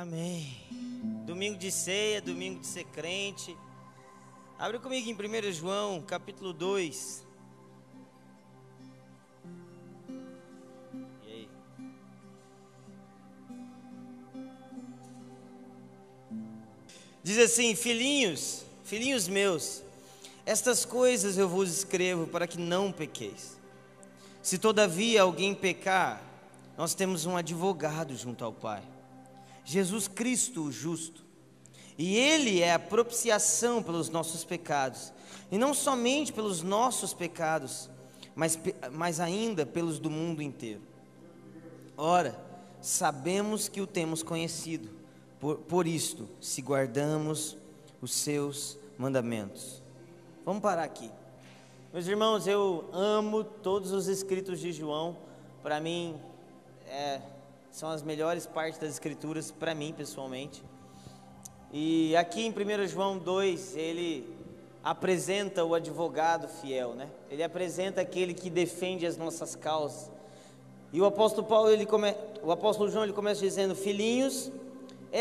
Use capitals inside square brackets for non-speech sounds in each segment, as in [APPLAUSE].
Amém. Domingo de ceia, domingo de ser crente. Abre comigo em 1 João, capítulo 2. E aí? Diz assim: Filhinhos, filhinhos meus, estas coisas eu vos escrevo para que não pequeis. Se todavia alguém pecar, nós temos um advogado junto ao Pai, Jesus Cristo o justo. E Ele é a propiciação pelos nossos pecados, e não somente pelos nossos pecados, mas, mas ainda pelos do mundo inteiro. Ora, sabemos que o temos conhecido, por, por isto, se guardamos os seus mandamentos. Vamos parar aqui. Meus irmãos, eu amo todos os escritos de João. Para mim, é, são as melhores partes das escrituras, para mim pessoalmente. E aqui em 1 João 2, ele apresenta o advogado fiel, né? Ele apresenta aquele que defende as nossas causas. E o apóstolo Paulo, ele come... o apóstolo João, ele começa dizendo: "Filhinhos,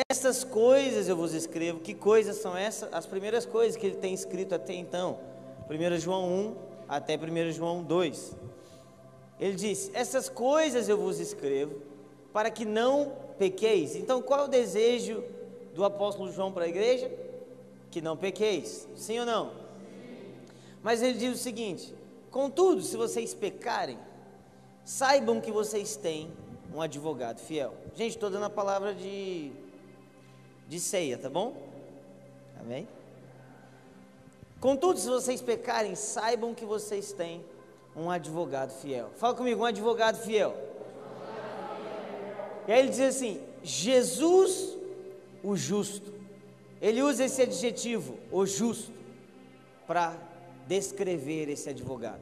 essas coisas eu vos escrevo". Que coisas são essas? As primeiras coisas que ele tem escrito até então. 1 João 1 até 1 João 2. Ele diz: "Essas coisas eu vos escrevo para que não pequeis". Então, qual é o desejo do apóstolo João para a igreja? Que não pequeis. Sim ou não? Mas ele diz o seguinte: Contudo, se vocês pecarem, saibam que vocês têm um advogado fiel. Gente, estou dando a palavra de, de ceia, tá bom? Amém? Contudo, se vocês pecarem, saibam que vocês têm um advogado fiel. Fala comigo, um advogado fiel. E aí ele diz assim: Jesus o justo. Ele usa esse adjetivo, o justo, para descrever esse advogado.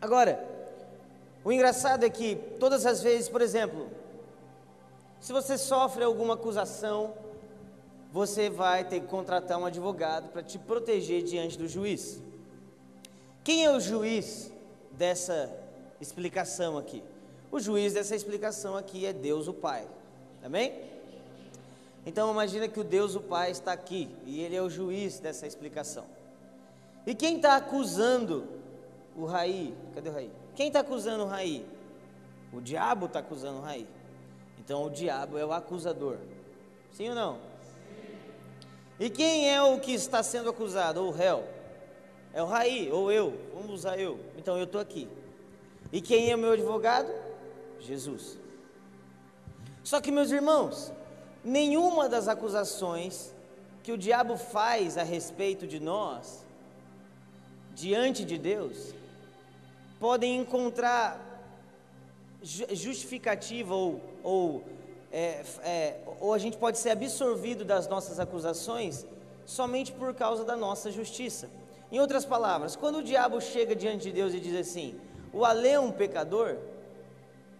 Agora, o engraçado é que todas as vezes, por exemplo, se você sofre alguma acusação, você vai ter que contratar um advogado para te proteger diante do juiz. Quem é o juiz dessa explicação aqui? O juiz dessa explicação aqui é Deus o Pai. Amém? Então imagina que o Deus o Pai está aqui e ele é o juiz dessa explicação. E quem está acusando o Raí? Cadê o Raí? Quem está acusando o Raí? O diabo está acusando o Raí. Então o diabo é o acusador. Sim ou não? Sim. E quem é o que está sendo acusado? O réu? É o Raí, ou eu. Vamos usar eu. Então eu estou aqui. E quem é o meu advogado? Jesus. Só que, meus irmãos, nenhuma das acusações que o diabo faz a respeito de nós, diante de Deus, podem encontrar justificativa ou, ou, é, é, ou a gente pode ser absorvido das nossas acusações somente por causa da nossa justiça. Em outras palavras, quando o diabo chega diante de Deus e diz assim: o Alê é um pecador,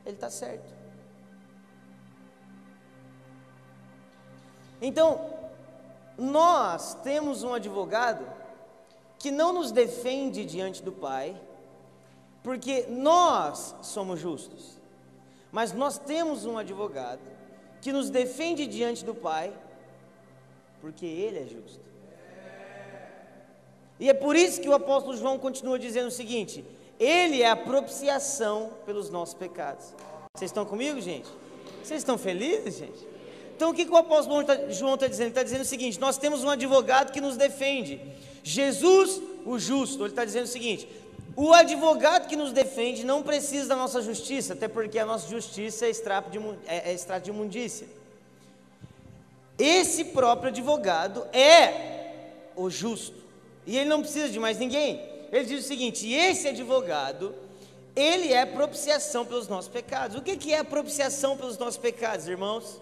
ele está certo. Então, nós temos um advogado que não nos defende diante do Pai, porque nós somos justos, mas nós temos um advogado que nos defende diante do Pai, porque Ele é justo. E é por isso que o apóstolo João continua dizendo o seguinte: Ele é a propiciação pelos nossos pecados. Vocês estão comigo, gente? Vocês estão felizes, gente? Então o que, que o apóstolo João está dizendo? Ele está dizendo o seguinte: nós temos um advogado que nos defende, Jesus o justo. Ele está dizendo o seguinte: o advogado que nos defende não precisa da nossa justiça, até porque a nossa justiça é extrato de, é, é extrato de imundícia. Esse próprio advogado é o justo, e ele não precisa de mais ninguém. Ele diz o seguinte: esse advogado, ele é propiciação pelos nossos pecados. O que, que é propiciação pelos nossos pecados, irmãos?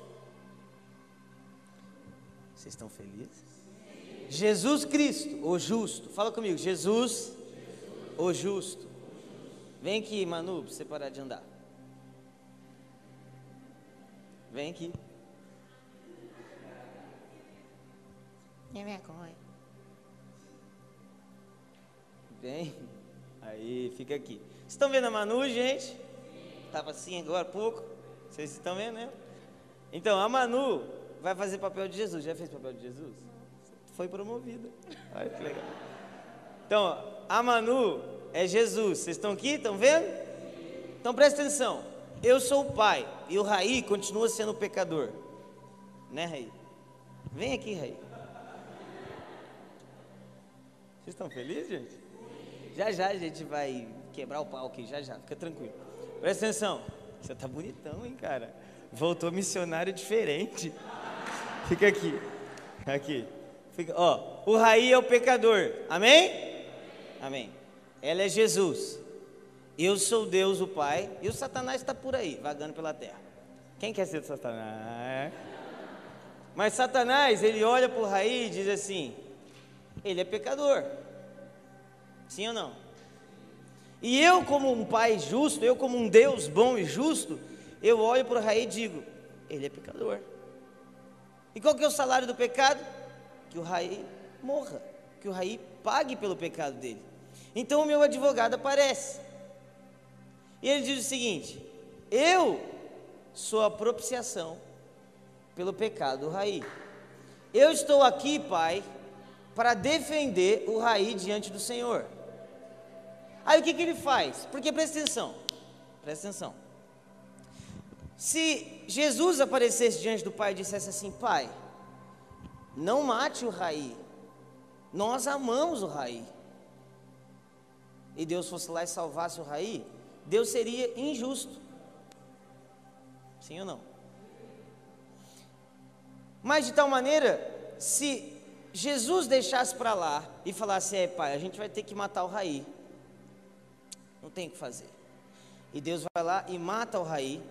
Vocês estão felizes? Jesus Cristo, o justo. Fala comigo, Jesus, o justo. Vem aqui, Manu, para você parar de andar. Vem aqui. Tem vergonha. Vem. Aí, fica aqui. Vocês estão vendo a Manu, gente? Estava assim agora há pouco. Vocês estão vendo, né? Então, a Manu, vai fazer papel de Jesus. Já fez papel de Jesus? Foi promovida. Olha que legal. Então, a Manu é Jesus. Vocês estão aqui? Estão vendo? Então presta atenção. Eu sou o pai e o Raí continua sendo o pecador. Né, Raí? Vem aqui, Raí. Vocês estão felizes, gente? Já já a gente vai quebrar o pau aqui, já já, fica tranquilo. Presta atenção. Você tá bonitão, hein, cara? Voltou missionário diferente. Fica aqui. Aqui. Fica, ó, o Raí é o pecador. Amém? Amém. Ela é Jesus. Eu sou Deus, o Pai, e o Satanás está por aí, vagando pela terra. Quem quer ser Satanás? Mas Satanás, ele olha para o Raí e diz assim: ele é pecador. Sim ou não? E eu, como um pai justo, eu, como um Deus bom e justo, eu olho para o Raí e digo: ele é pecador. E qual que é o salário do pecado? Que o Raí morra, que o Raí pague pelo pecado dele. Então o meu advogado aparece. E ele diz o seguinte: Eu sou a propiciação pelo pecado do Raí. Eu estou aqui, Pai, para defender o Raí diante do Senhor. Aí o que, que ele faz? Porque presta atenção, presta atenção. Se Jesus aparecesse diante do Pai e dissesse assim: Pai, não mate o Raí, nós amamos o Raí, e Deus fosse lá e salvasse o Raí, Deus seria injusto. Sim ou não? Mas de tal maneira, se Jesus deixasse para lá e falasse: É, pai, a gente vai ter que matar o Raí. Não tem o que fazer. E Deus vai lá e mata o Raí.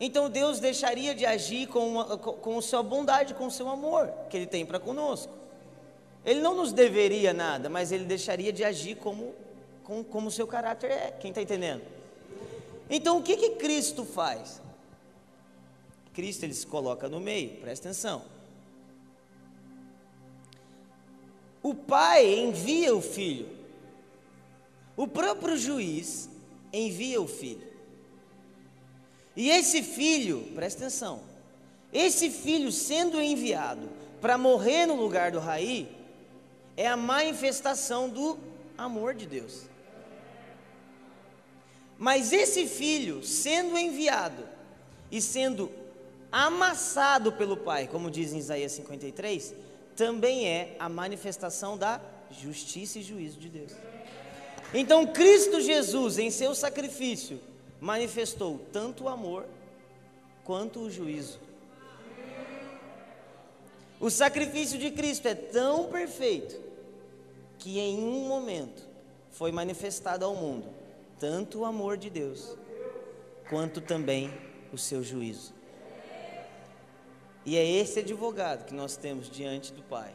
Então Deus deixaria de agir com, uma, com, com sua bondade, com seu amor que Ele tem para conosco. Ele não nos deveria nada, mas Ele deixaria de agir como com, como o seu caráter é. Quem está entendendo? Então o que, que Cristo faz? Cristo ele se coloca no meio, presta atenção. O pai envia o filho, o próprio juiz envia o filho. E esse filho, presta atenção, esse filho sendo enviado para morrer no lugar do Raí, é a manifestação do amor de Deus. Mas esse filho, sendo enviado e sendo amassado pelo Pai, como diz em Isaías 53, também é a manifestação da justiça e juízo de Deus. Então, Cristo Jesus, em seu sacrifício, manifestou tanto o amor quanto o juízo. O sacrifício de Cristo é tão perfeito que em um momento foi manifestado ao mundo tanto o amor de Deus, quanto também o seu juízo. E é esse advogado que nós temos diante do Pai.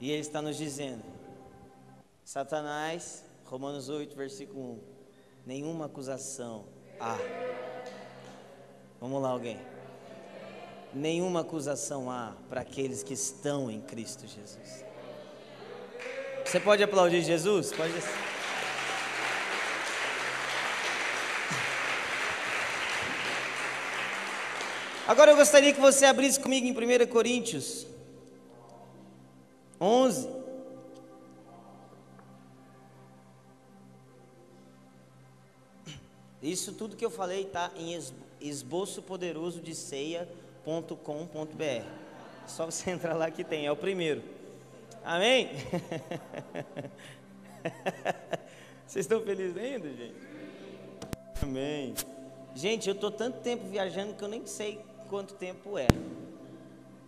E ele está nos dizendo: Satanás, Romanos 8, versículo 1, nenhuma acusação há. Vamos lá, alguém. Nenhuma acusação há para aqueles que estão em Cristo Jesus. Você pode aplaudir Jesus? Pode. Agora eu gostaria que você abrisse comigo em 1 Coríntios 11. Isso tudo que eu falei está em esboço poderoso de ceia.com.br. Só você [LAUGHS] entrar lá que tem, é o primeiro. Amém? [LAUGHS] Vocês estão felizes ainda, gente? Amém. Gente, eu estou tanto tempo viajando que eu nem sei quanto tempo é.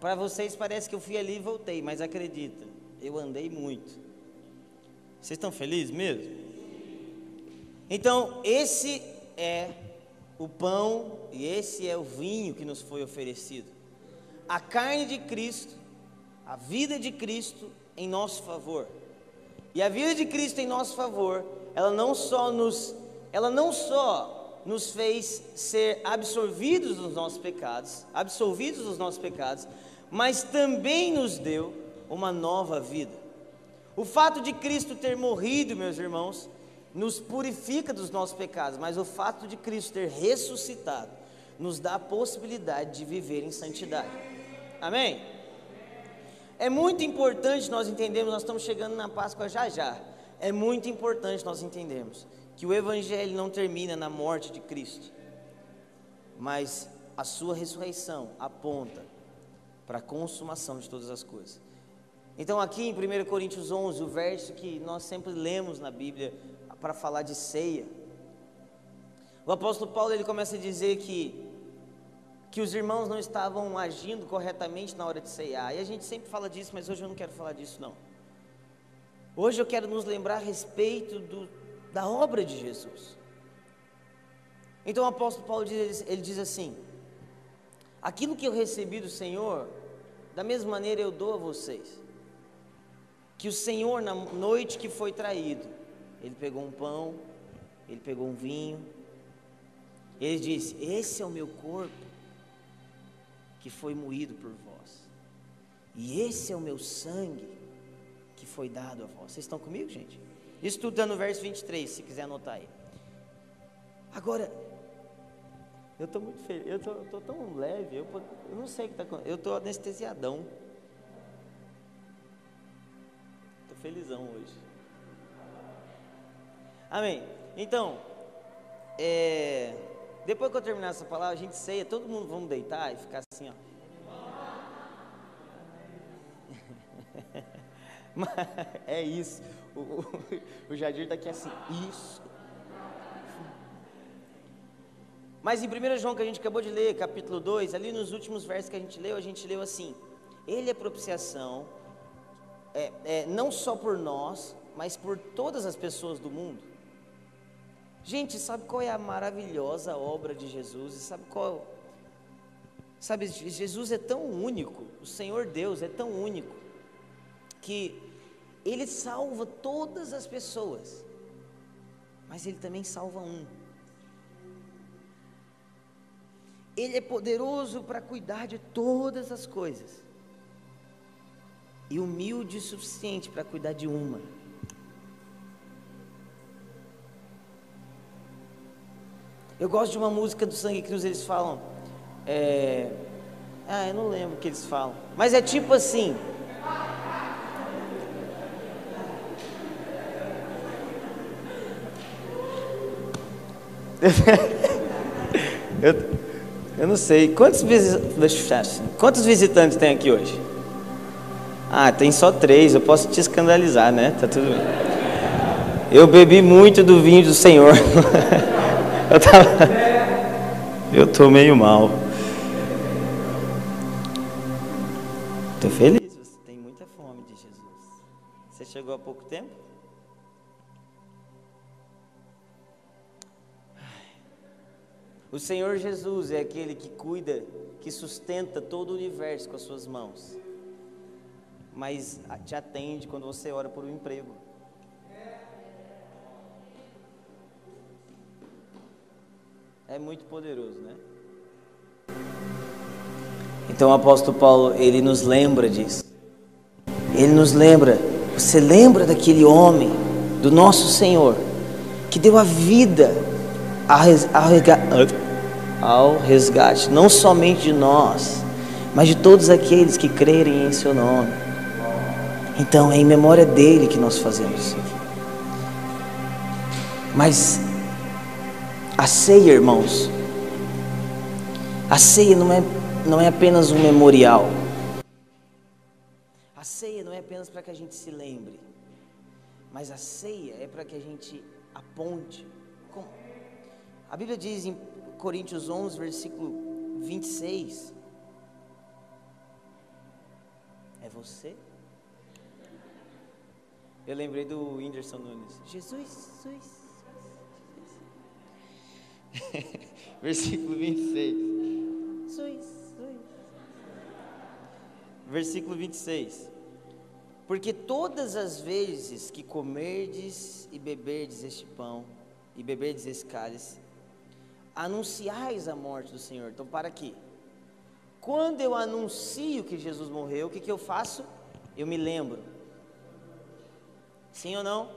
Para vocês parece que eu fui ali e voltei, mas acredita, eu andei muito. Vocês estão felizes mesmo? Então, esse é o pão e esse é o vinho que nos foi oferecido. A carne de Cristo, a vida de Cristo em nosso favor. E a vida de Cristo em nosso favor, ela não só nos, ela não só nos fez ser absorvidos dos nossos pecados, absolvidos dos nossos pecados, mas também nos deu uma nova vida. O fato de Cristo ter morrido, meus irmãos, nos purifica dos nossos pecados, mas o fato de Cristo ter ressuscitado nos dá a possibilidade de viver em santidade. Amém? É muito importante nós entendermos, nós estamos chegando na Páscoa já já. É muito importante nós entendermos que o Evangelho não termina na morte de Cristo, mas a sua ressurreição aponta para a consumação de todas as coisas. Então, aqui em 1 Coríntios 11, o verso que nós sempre lemos na Bíblia para falar de ceia, o apóstolo Paulo ele começa a dizer que que os irmãos não estavam agindo corretamente na hora de ceiar. E a gente sempre fala disso, mas hoje eu não quero falar disso não. Hoje eu quero nos lembrar a respeito do, da obra de Jesus. Então o apóstolo Paulo diz, ele diz assim: Aquilo que eu recebi do Senhor, da mesma maneira eu dou a vocês. Que o Senhor, na noite que foi traído, ele pegou um pão, ele pegou um vinho, ele disse: Esse é o meu corpo que foi moído por vós. E esse é o meu sangue que foi dado a vós. Vocês estão comigo, gente? Isso tudo está no verso 23, se quiser anotar aí. Agora, eu estou muito feliz, eu estou tão leve, eu, eu não sei o que está acontecendo, eu estou anestesiadão. Estou felizão hoje. Amém. Então, é, depois que eu terminar essa palavra, a gente ceia, todo mundo vamos deitar e ficar assim, ó. [LAUGHS] é isso. O, o, o Jadir está aqui assim, isso. Mas em 1 João que a gente acabou de ler, capítulo 2, ali nos últimos versos que a gente leu, a gente leu assim: Ele é propiciação, é, é, não só por nós, mas por todas as pessoas do mundo. Gente, sabe qual é a maravilhosa obra de Jesus? E sabe qual? Sabe, Jesus é tão único, o Senhor Deus é tão único, que Ele salva todas as pessoas, mas Ele também salva um. Ele é poderoso para cuidar de todas as coisas, e humilde o suficiente para cuidar de uma. Eu gosto de uma música do Sangue Cruz, eles falam. É, ah, eu não lembro o que eles falam. Mas é tipo assim. [LAUGHS] eu, eu não sei. Quantos, visitantes, quantos visitantes tem aqui hoje? Ah, tem só três. Eu posso te escandalizar, né? Tá tudo bem. Eu bebi muito do vinho do Senhor. [LAUGHS] Eu tava. Eu tô meio mal. Tô feliz, você tem muita fome de Jesus. Você chegou há pouco tempo? O Senhor Jesus é aquele que cuida, que sustenta todo o universo com as suas mãos. Mas te atende quando você ora por um emprego. é muito poderoso, né? Então o apóstolo Paulo, ele nos lembra disso. Ele nos lembra, você lembra daquele homem, do nosso Senhor, que deu a vida ao resgate, não somente de nós, mas de todos aqueles que crerem em seu nome. Então é em memória dele que nós fazemos isso aqui. Mas a ceia, irmãos, a ceia não é, não é apenas um memorial. A ceia não é apenas para que a gente se lembre, mas a ceia é para que a gente aponte. A Bíblia diz em Coríntios 11, versículo 26: É você? Eu lembrei do Whindersson Nunes. Jesus, Jesus. [LAUGHS] Versículo 26. Versículo 26. Porque todas as vezes que comerdes e beberdes este pão e beberdes esse cálice, anunciais a morte do Senhor. Então, para aqui. Quando eu anuncio que Jesus morreu, o que, que eu faço? Eu me lembro. Sim ou não?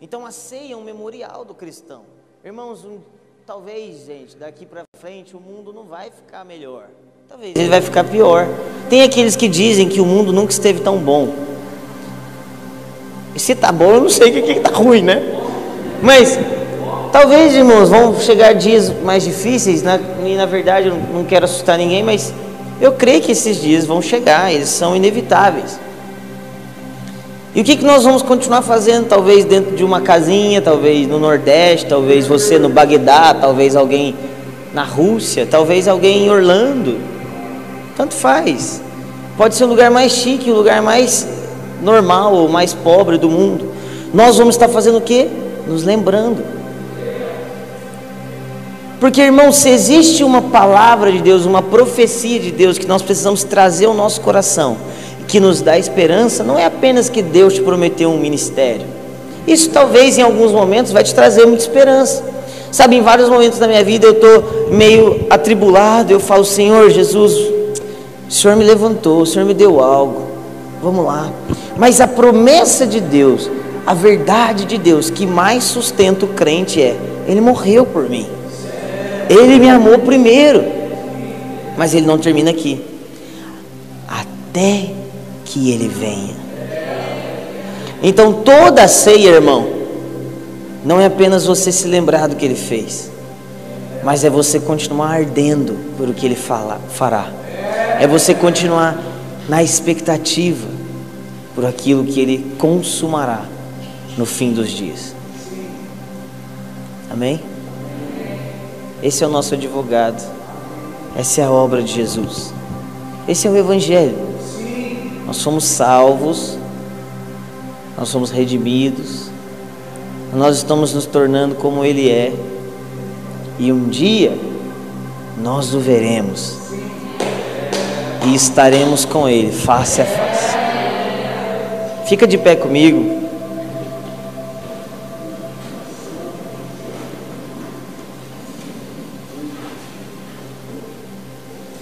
Então, a ceia é um memorial do cristão. Irmãos, um, talvez, gente, daqui para frente, o mundo não vai ficar melhor. Talvez ele vai ficar pior. Tem aqueles que dizem que o mundo nunca esteve tão bom. E se tá bom, eu não sei o que, que tá ruim, né? Mas talvez, irmãos, vão chegar dias mais difíceis, na, e na verdade eu não quero assustar ninguém, mas eu creio que esses dias vão chegar, eles são inevitáveis. E o que, que nós vamos continuar fazendo? Talvez dentro de uma casinha, talvez no Nordeste, talvez você no Bagdá, talvez alguém na Rússia, talvez alguém em Orlando. Tanto faz. Pode ser o lugar mais chique, o lugar mais normal ou mais pobre do mundo. Nós vamos estar fazendo o quê? Nos lembrando. Porque, irmão, se existe uma palavra de Deus, uma profecia de Deus que nós precisamos trazer ao nosso coração, que nos dá esperança, não é apenas que Deus te prometeu um ministério. Isso talvez em alguns momentos vai te trazer muita esperança. Sabe, em vários momentos da minha vida eu estou meio atribulado, eu falo, Senhor Jesus, o Senhor me levantou, o Senhor me deu algo, vamos lá. Mas a promessa de Deus, a verdade de Deus que mais sustenta o crente é: Ele morreu por mim. Ele me amou primeiro. Mas ele não termina aqui. Até que ele venha. Então toda ceia, irmão, não é apenas você se lembrar do que ele fez, mas é você continuar ardendo por o que ele fala, fará. É você continuar na expectativa por aquilo que ele consumará no fim dos dias. Amém? Esse é o nosso advogado. Essa é a obra de Jesus. Esse é o Evangelho. Nós somos salvos, nós somos redimidos, nós estamos nos tornando como Ele é, e um dia nós o veremos e estaremos com Ele face a face. Fica de pé comigo.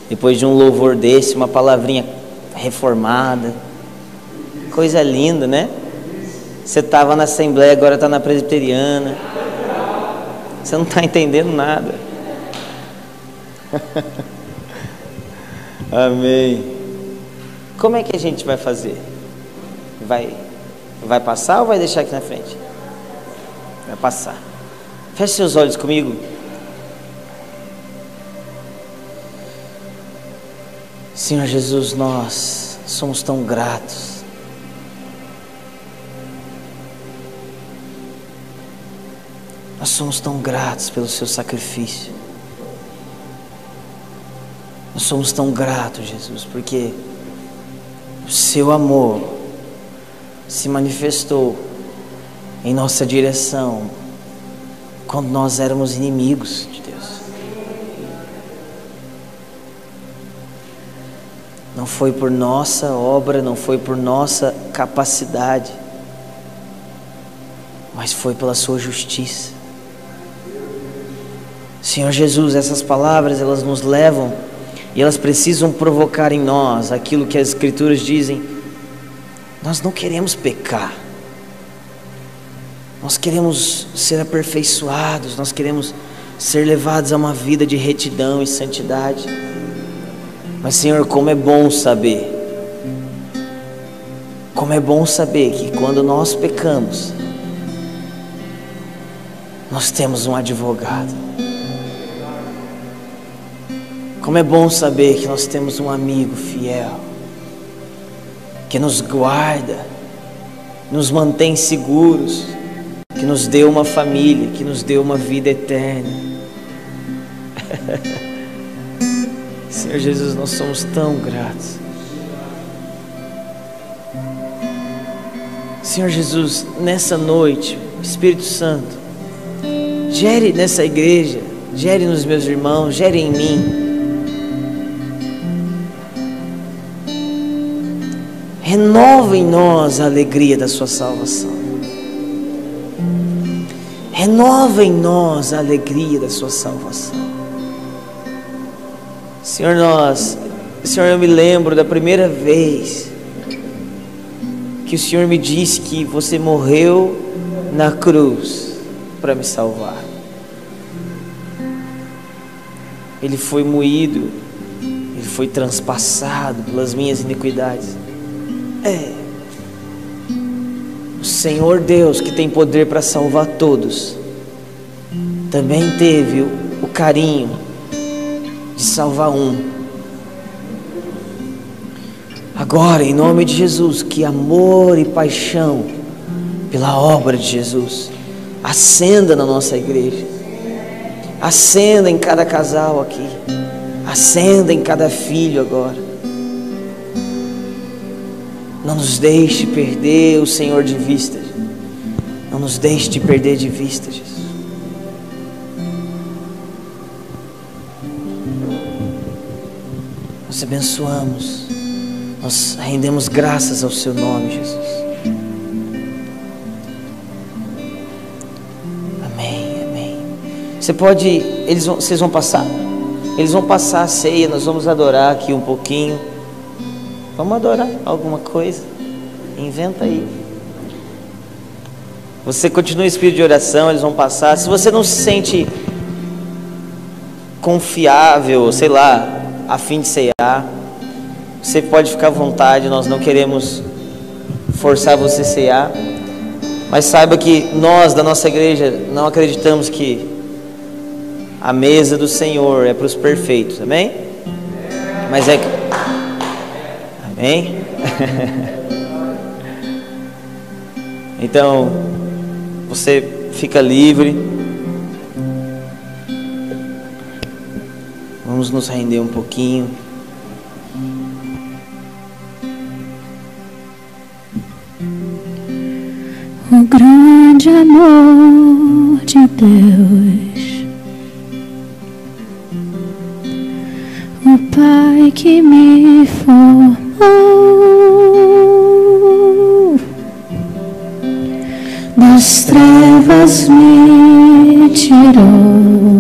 Depois de um louvor desse, uma palavrinha reformada. Coisa linda, né? Você estava na Assembleia, agora está na Presbiteriana. Você não está entendendo nada. [LAUGHS] Amém. Como é que a gente vai fazer? Vai, vai passar ou vai deixar aqui na frente? Vai passar. Feche seus olhos comigo. Senhor Jesus, nós somos tão gratos. Nós somos tão gratos pelo seu sacrifício. Nós somos tão gratos, Jesus, porque o seu amor se manifestou em nossa direção quando nós éramos inimigos de foi por nossa obra, não foi por nossa capacidade, mas foi pela sua justiça. Senhor Jesus, essas palavras elas nos levam e elas precisam provocar em nós aquilo que as escrituras dizem. Nós não queremos pecar. Nós queremos ser aperfeiçoados, nós queremos ser levados a uma vida de retidão e santidade. Mas, Senhor, como é bom saber, como é bom saber que quando nós pecamos, nós temos um advogado. Como é bom saber que nós temos um amigo fiel, que nos guarda, nos mantém seguros, que nos deu uma família, que nos deu uma vida eterna. [LAUGHS] Senhor Jesus, nós somos tão gratos. Senhor Jesus, nessa noite, Espírito Santo, gere nessa igreja, gere nos meus irmãos, gere em mim. Renova em nós a alegria da Sua salvação. Renova em nós a alegria da Sua salvação. Senhor, nós, Senhor, eu me lembro da primeira vez que o Senhor me disse que você morreu na cruz para me salvar. Ele foi moído, ele foi transpassado pelas minhas iniquidades. É. O Senhor Deus, que tem poder para salvar todos, também teve o, carinho de salvar um. Agora, em nome de Jesus, que amor e paixão pela obra de Jesus acenda na nossa igreja, acenda em cada casal aqui, acenda em cada filho agora. Não nos deixe perder o Senhor de vista, não nos deixe de perder de vista, Jesus. Nós abençoamos, nós rendemos graças ao Seu nome, Jesus. Amém, amém. Você pode, eles vão, vocês vão passar? Eles vão passar a ceia, nós vamos adorar aqui um pouquinho. Vamos adorar alguma coisa? Inventa aí. Você continua em espírito de oração, eles vão passar. Se você não se sente confiável, sei lá, a fim de ceiar, você pode ficar à vontade, nós não queremos forçar você a ceiar, mas saiba que nós da nossa igreja não acreditamos que a mesa do Senhor é para os perfeitos, amém? Mas é. Amém? [LAUGHS] então, você fica livre. Vamos nos render um pouquinho. O grande amor de Deus, o Pai que me formou, das trevas me tirou.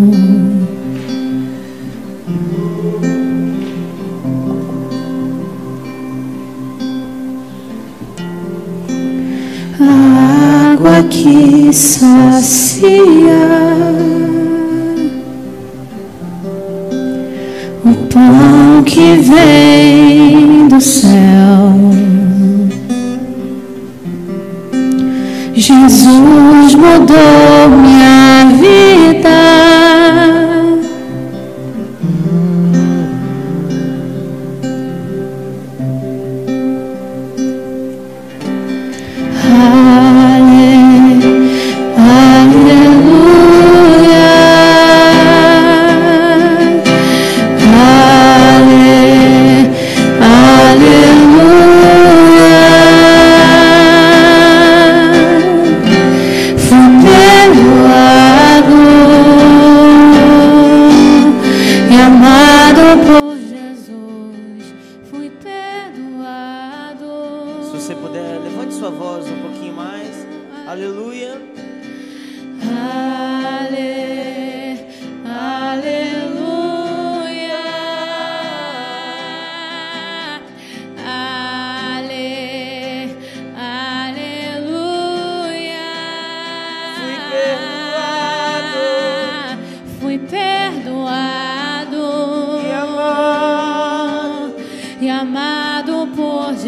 Que sacia o pão que vem do céu. Jesus mudou minha vida.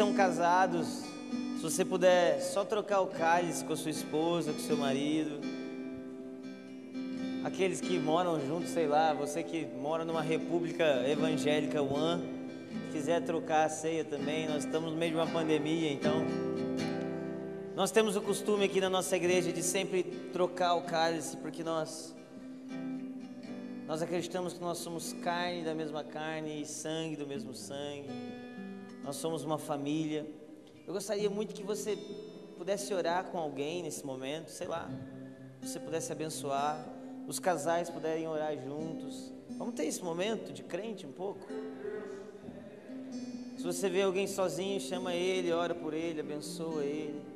são casados, se você puder só trocar o cálice com a sua esposa, com o seu marido. Aqueles que moram juntos, sei lá, você que mora numa república evangélica one, quiser trocar a ceia também, nós estamos no meio de uma pandemia, então nós temos o costume aqui na nossa igreja de sempre trocar o cálice, porque nós nós acreditamos que nós somos carne da mesma carne e sangue do mesmo sangue. Nós somos uma família. Eu gostaria muito que você pudesse orar com alguém nesse momento, sei lá, você pudesse abençoar, os casais puderem orar juntos. Vamos ter esse momento de crente um pouco? Se você vê alguém sozinho, chama ele, ora por ele, abençoa ele.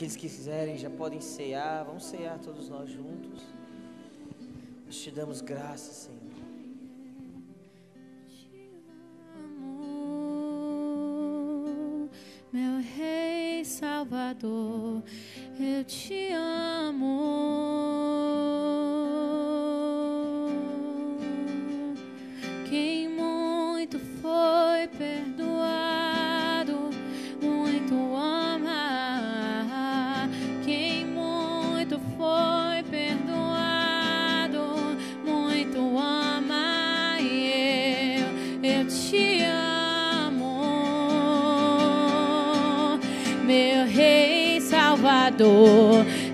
Aqueles que quiserem já podem cear. Vamos cear todos nós juntos. Nós te damos graça, Senhor. meu Rei Salvador,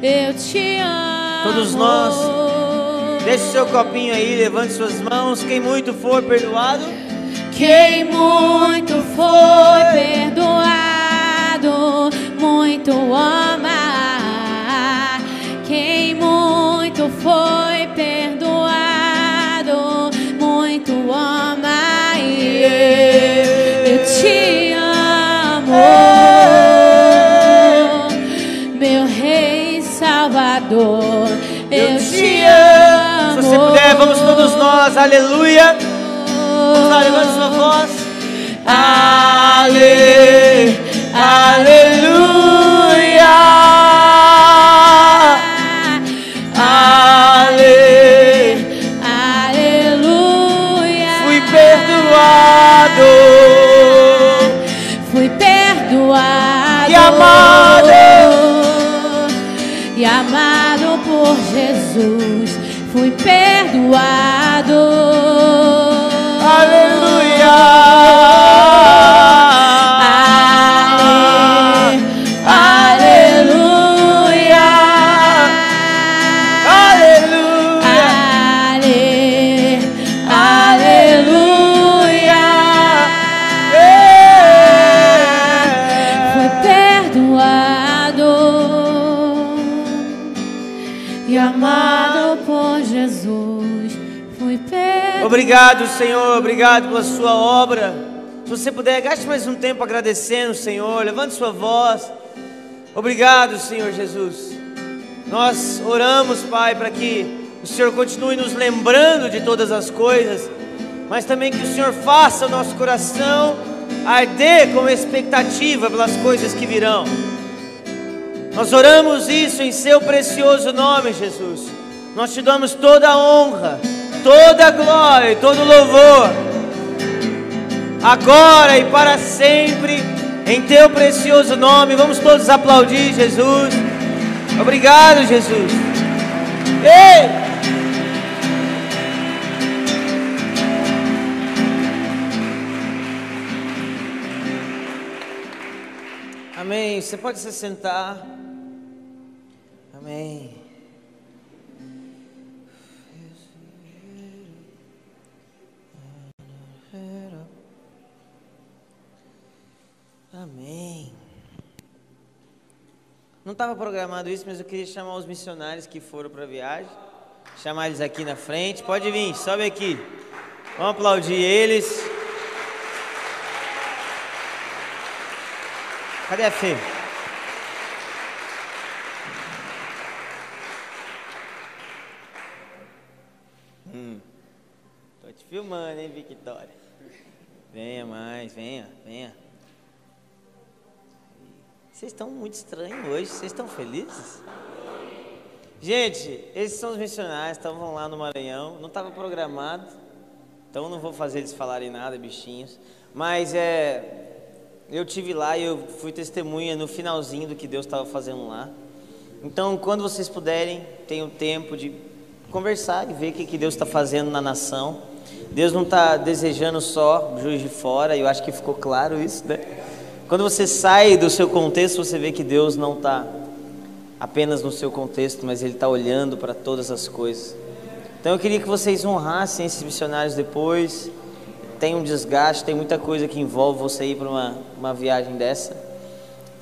eu te amo. Todos nós, Deixe o seu copinho aí, levante suas mãos. Quem muito for perdoado, Quem muito foi perdoado, muito ama. Salvador. Eu te amo. se você puder, vamos todos nós, aleluia. Vamos lá, levante sua voz. Ale, aleluia. Ale, Aleluia. fui perdoado Fui perdoado e amado. e amado por Jesus. Fui perdoado. Obrigado, Senhor, obrigado pela sua obra. Se você puder, gaste mais um tempo agradecendo, Senhor. Levante sua voz. Obrigado, Senhor Jesus. Nós oramos, Pai, para que o Senhor continue nos lembrando de todas as coisas, mas também que o Senhor faça o nosso coração arder com expectativa pelas coisas que virão. Nós oramos isso em Seu precioso nome, Jesus. Nós te damos toda a honra, toda glória e todo louvor, agora e para sempre, em Teu precioso nome. Vamos todos aplaudir, Jesus. Obrigado, Jesus. Ei! Amém. Você pode se sentar. Amém. Amém. Não estava programado isso, mas eu queria chamar os missionários que foram para a viagem. Chamar eles aqui na frente. Pode vir, sobe aqui. Vamos aplaudir eles. Cadê a Fê? Hum. Tô te filmando, hein, Victoria? Venha mais, venha, venha. Vocês estão muito estranhos hoje, vocês estão felizes? Gente, esses são os missionários, estavam lá no Maranhão, não estava programado, então não vou fazer eles falarem nada, bichinhos. Mas é, eu tive lá e eu fui testemunha no finalzinho do que Deus estava fazendo lá. Então, quando vocês puderem, tenham tempo de conversar e ver o que, que Deus está fazendo na nação. Deus não está desejando só juiz de fora, eu acho que ficou claro isso, né? Quando você sai do seu contexto, você vê que Deus não está apenas no seu contexto, mas Ele está olhando para todas as coisas. Então eu queria que vocês honrassem esses missionários depois tem um desgaste, tem muita coisa que envolve você ir para uma, uma viagem dessa.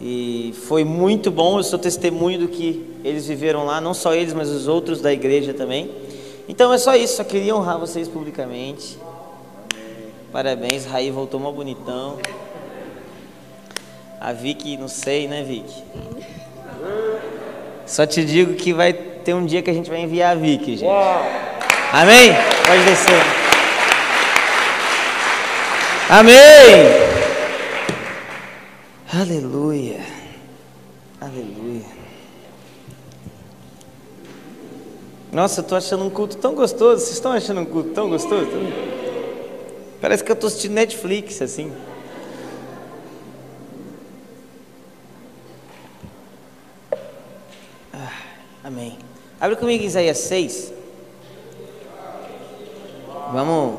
E foi muito bom, eu sou testemunho do que eles viveram lá, não só eles, mas os outros da igreja também. Então é só isso, só queria honrar vocês publicamente. Parabéns, Raí voltou mal bonitão. A Vicky, não sei, né, Vicky? Só te digo que vai ter um dia que a gente vai enviar a Vicky, gente. Amém? Pode descer. Amém. Aleluia. Aleluia. Nossa, eu tô achando um culto tão gostoso. Vocês estão achando um culto tão gostoso? Parece que eu estou assistindo Netflix, assim. Ah, amém. Abre comigo Isaías 6. Vamos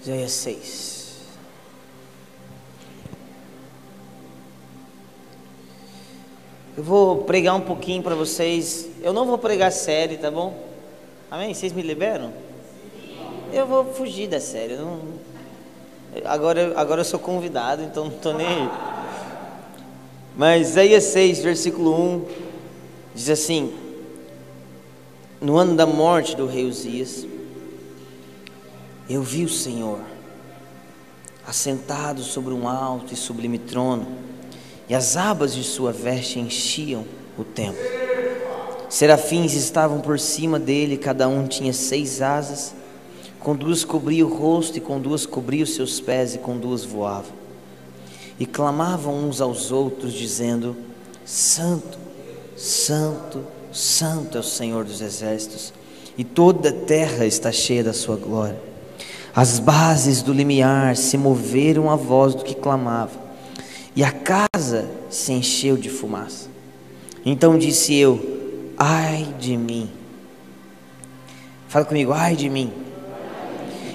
Isaías 6. Eu vou pregar um pouquinho para vocês. Eu não vou pregar série, tá bom? Amém? Vocês me liberam? Eu vou fugir da série. Não... Agora, agora eu sou convidado, então não estou nem aí. Mas Isaías 6, versículo 1, diz assim: No ano da morte do rei Uzias, eu vi o Senhor assentado sobre um alto e sublime trono, e as abas de sua veste enchiam o templo. Serafins estavam por cima dele, cada um tinha seis asas, com duas cobria o rosto, e com duas cobria os seus pés, e com duas voavam. E clamavam uns aos outros, dizendo: Santo, Santo, Santo é o Senhor dos exércitos, e toda a terra está cheia da sua glória. As bases do limiar se moveram à voz do que clamava, e a casa se encheu de fumaça. Então disse eu: Ai de mim. Fala comigo, ai de mim.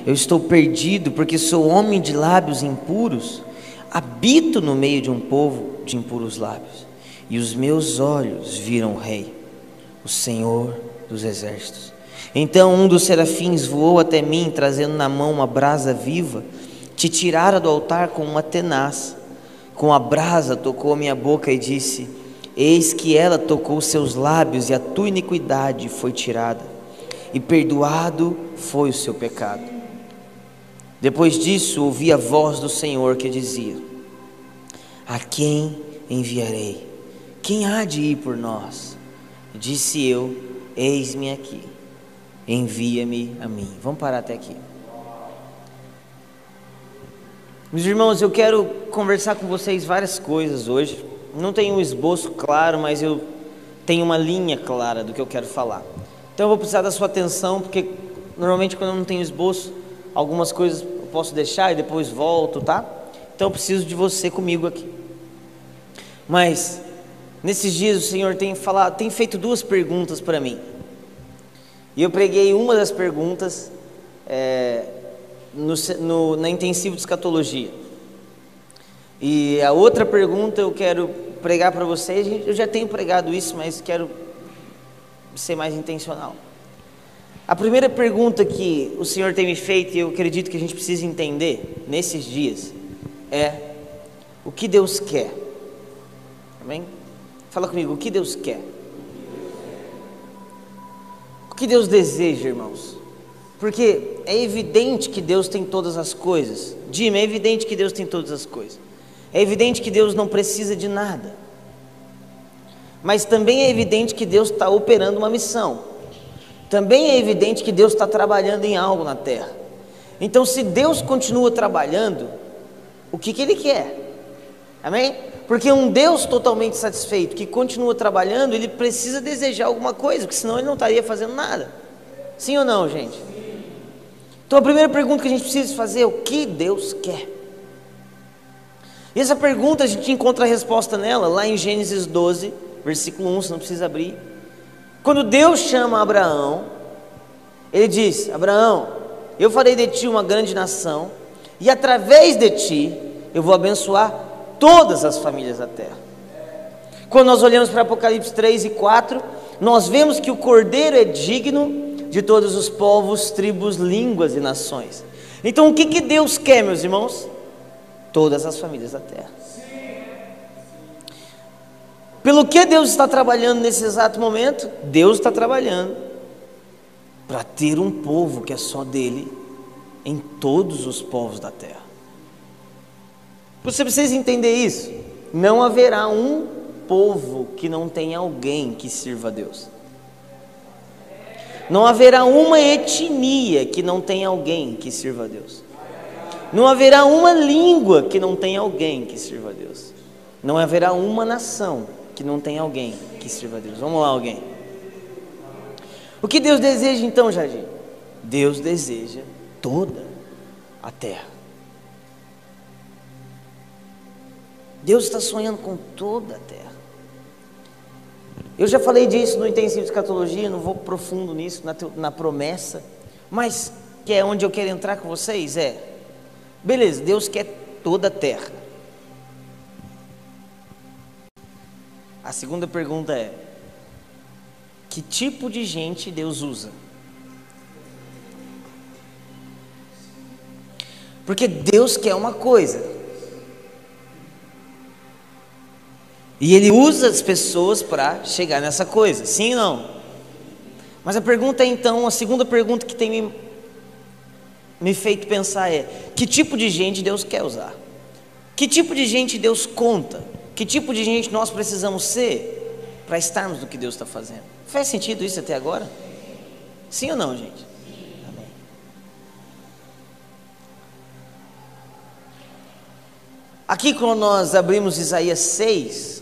Eu estou perdido porque sou homem de lábios impuros, habito no meio de um povo de impuros lábios, e os meus olhos viram o Rei, o Senhor dos Exércitos. Então um dos serafins voou até mim, trazendo na mão uma brasa viva, te tirara do altar com uma tenaz. Com a brasa tocou a minha boca e disse: Eis que ela tocou seus lábios, e a tua iniquidade foi tirada, e perdoado foi o seu pecado. Depois disso, ouvi a voz do Senhor que dizia: A quem enviarei? Quem há de ir por nós? Disse eu: Eis-me aqui, envia-me a mim. Vamos parar até aqui. Meus irmãos, eu quero conversar com vocês várias coisas hoje. Não tenho um esboço claro, mas eu tenho uma linha clara do que eu quero falar. Então eu vou precisar da sua atenção, porque normalmente quando eu não tenho esboço, algumas coisas eu posso deixar e depois volto, tá? Então eu preciso de você comigo aqui. Mas nesses dias o Senhor tem falado, tem feito duas perguntas para mim. E eu preguei uma das perguntas é, no, no, na intensivo de escatologia. E a outra pergunta eu quero pregar para vocês, eu já tenho pregado isso, mas quero ser mais intencional. A primeira pergunta que o Senhor tem me feito e eu acredito que a gente precisa entender nesses dias é: o que Deus quer? Amém? Fala comigo, o que Deus quer? O que Deus deseja, irmãos? Porque é evidente que Deus tem todas as coisas. Dime, é evidente que Deus tem todas as coisas. É evidente que Deus não precisa de nada. Mas também é evidente que Deus está operando uma missão. Também é evidente que Deus está trabalhando em algo na terra. Então, se Deus continua trabalhando, o que, que Ele quer? Amém? Porque um Deus totalmente satisfeito, que continua trabalhando, ele precisa desejar alguma coisa, porque senão ele não estaria fazendo nada. Sim ou não, gente? Então a primeira pergunta que a gente precisa fazer é o que Deus quer? E essa pergunta a gente encontra a resposta nela lá em Gênesis 12, versículo 1, você não precisa abrir. Quando Deus chama Abraão, ele diz: Abraão, eu farei de ti uma grande nação, e através de ti eu vou abençoar todas as famílias da terra. Quando nós olhamos para Apocalipse 3 e 4, nós vemos que o cordeiro é digno de todos os povos, tribos, línguas e nações. Então o que, que Deus quer, meus irmãos? Todas as famílias da terra. Pelo que Deus está trabalhando nesse exato momento? Deus está trabalhando para ter um povo que é só dele em todos os povos da terra. Você precisa entender isso. Não haverá um povo que não tenha alguém que sirva a Deus. Não haverá uma etnia que não tenha alguém que sirva a Deus. Não haverá uma língua que não tenha alguém que sirva a Deus. Não haverá uma nação que não tenha alguém que sirva a Deus. Vamos lá, alguém. O que Deus deseja então, Jardim? Deus deseja toda a terra. Deus está sonhando com toda a terra. Eu já falei disso no intensivo de escatologia, não vou profundo nisso, na, na promessa, mas que é onde eu quero entrar com vocês, é, beleza, Deus quer toda a terra. A segunda pergunta é: que tipo de gente Deus usa? Porque Deus quer uma coisa, E ele usa as pessoas para chegar nessa coisa, sim ou não? Mas a pergunta é então, a segunda pergunta que tem me, me feito pensar é: que tipo de gente Deus quer usar? Que tipo de gente Deus conta? Que tipo de gente nós precisamos ser para estarmos no que Deus está fazendo? Faz sentido isso até agora? Sim ou não, gente? Aqui, quando nós abrimos Isaías 6,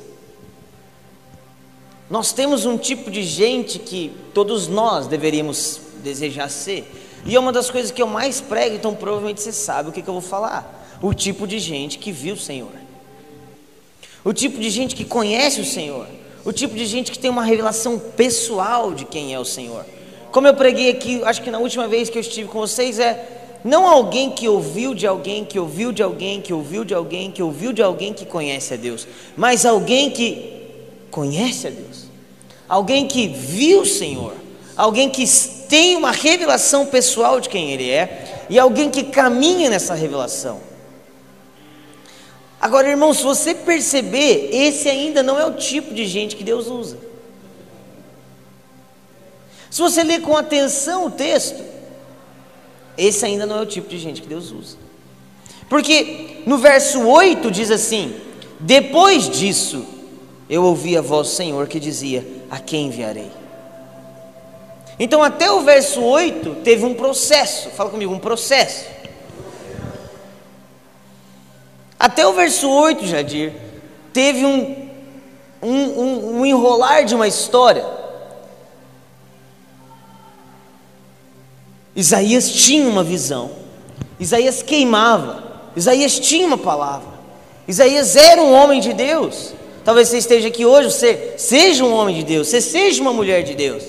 nós temos um tipo de gente que todos nós deveríamos desejar ser. E é uma das coisas que eu mais prego, então provavelmente você sabe o que, que eu vou falar. O tipo de gente que viu o Senhor. O tipo de gente que conhece o Senhor. O tipo de gente que tem uma revelação pessoal de quem é o Senhor. Como eu preguei aqui, acho que na última vez que eu estive com vocês, é não alguém que ouviu de alguém, que ouviu de alguém, que ouviu de alguém, que ouviu de alguém que conhece a Deus, mas alguém que conhece a Deus, alguém que viu o Senhor, alguém que tem uma revelação pessoal de quem Ele é e alguém que caminha nessa revelação. Agora, irmão, se você perceber, esse ainda não é o tipo de gente que Deus usa. Se você ler com atenção o texto, esse ainda não é o tipo de gente que Deus usa. Porque no verso 8 diz assim: Depois disso, eu ouvi a voz do Senhor que dizia: A quem enviarei? Então, até o verso 8 teve um processo, fala comigo, um processo. Até o verso 8, Jadir, teve um, um, um, um enrolar de uma história. Isaías tinha uma visão, Isaías queimava, Isaías tinha uma palavra, Isaías era um homem de Deus. Talvez você esteja aqui hoje, você seja um homem de Deus, você seja uma mulher de Deus.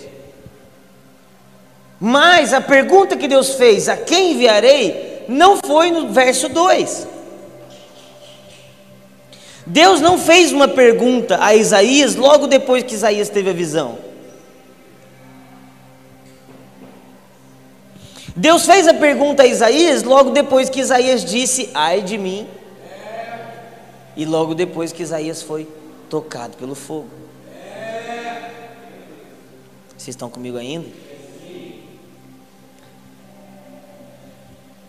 Mas a pergunta que Deus fez, a quem enviarei, não foi no verso 2. Deus não fez uma pergunta a Isaías logo depois que Isaías teve a visão. Deus fez a pergunta a Isaías logo depois que Isaías disse: Ai de mim. E logo depois que Isaías foi tocado pelo fogo. Vocês estão comigo ainda?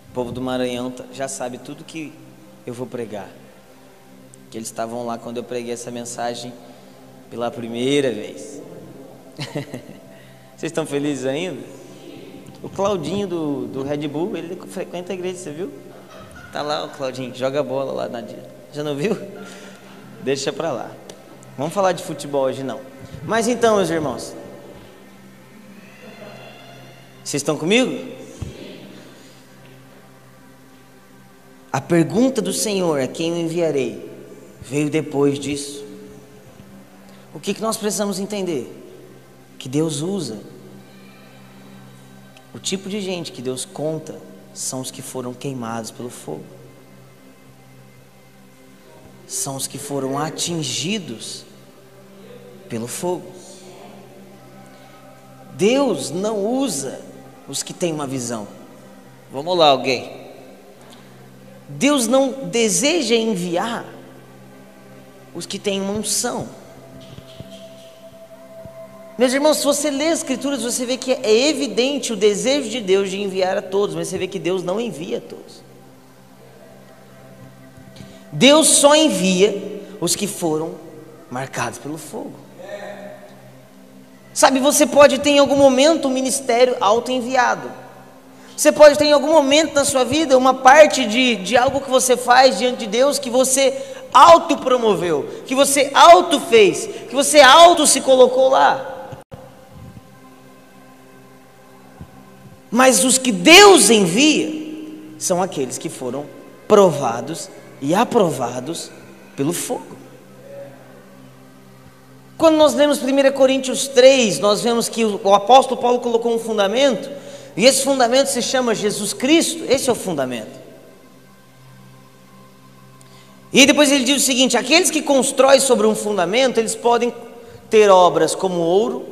O povo do Maranhão tá, já sabe tudo que eu vou pregar que eles estavam lá quando eu preguei essa mensagem pela primeira vez. [LAUGHS] Vocês estão felizes ainda? O Claudinho do, do Red Bull, ele frequenta a igreja, você viu? Tá lá o Claudinho, joga bola lá na dia. Já não viu? Deixa pra lá. Vamos falar de futebol hoje não. Mas então, meus irmãos. Vocês estão comigo? A pergunta do Senhor é quem eu enviarei veio depois disso. O que, que nós precisamos entender? Que Deus usa. O tipo de gente que Deus conta são os que foram queimados pelo fogo. São os que foram atingidos pelo fogo. Deus não usa os que têm uma visão. Vamos lá, alguém. Deus não deseja enviar os que têm uma unção. Meus irmãos, se você lê as Escrituras, você vê que é evidente o desejo de Deus de enviar a todos, mas você vê que Deus não envia a todos. Deus só envia os que foram marcados pelo fogo. Sabe, você pode ter em algum momento um ministério auto-enviado. Você pode ter em algum momento na sua vida uma parte de, de algo que você faz diante de Deus que você autopromoveu, que você auto fez, que você auto se colocou lá. Mas os que Deus envia são aqueles que foram provados e aprovados pelo fogo. Quando nós lemos 1 Coríntios 3, nós vemos que o apóstolo Paulo colocou um fundamento, e esse fundamento se chama Jesus Cristo, esse é o fundamento. E depois ele diz o seguinte: aqueles que constroem sobre um fundamento, eles podem ter obras como ouro,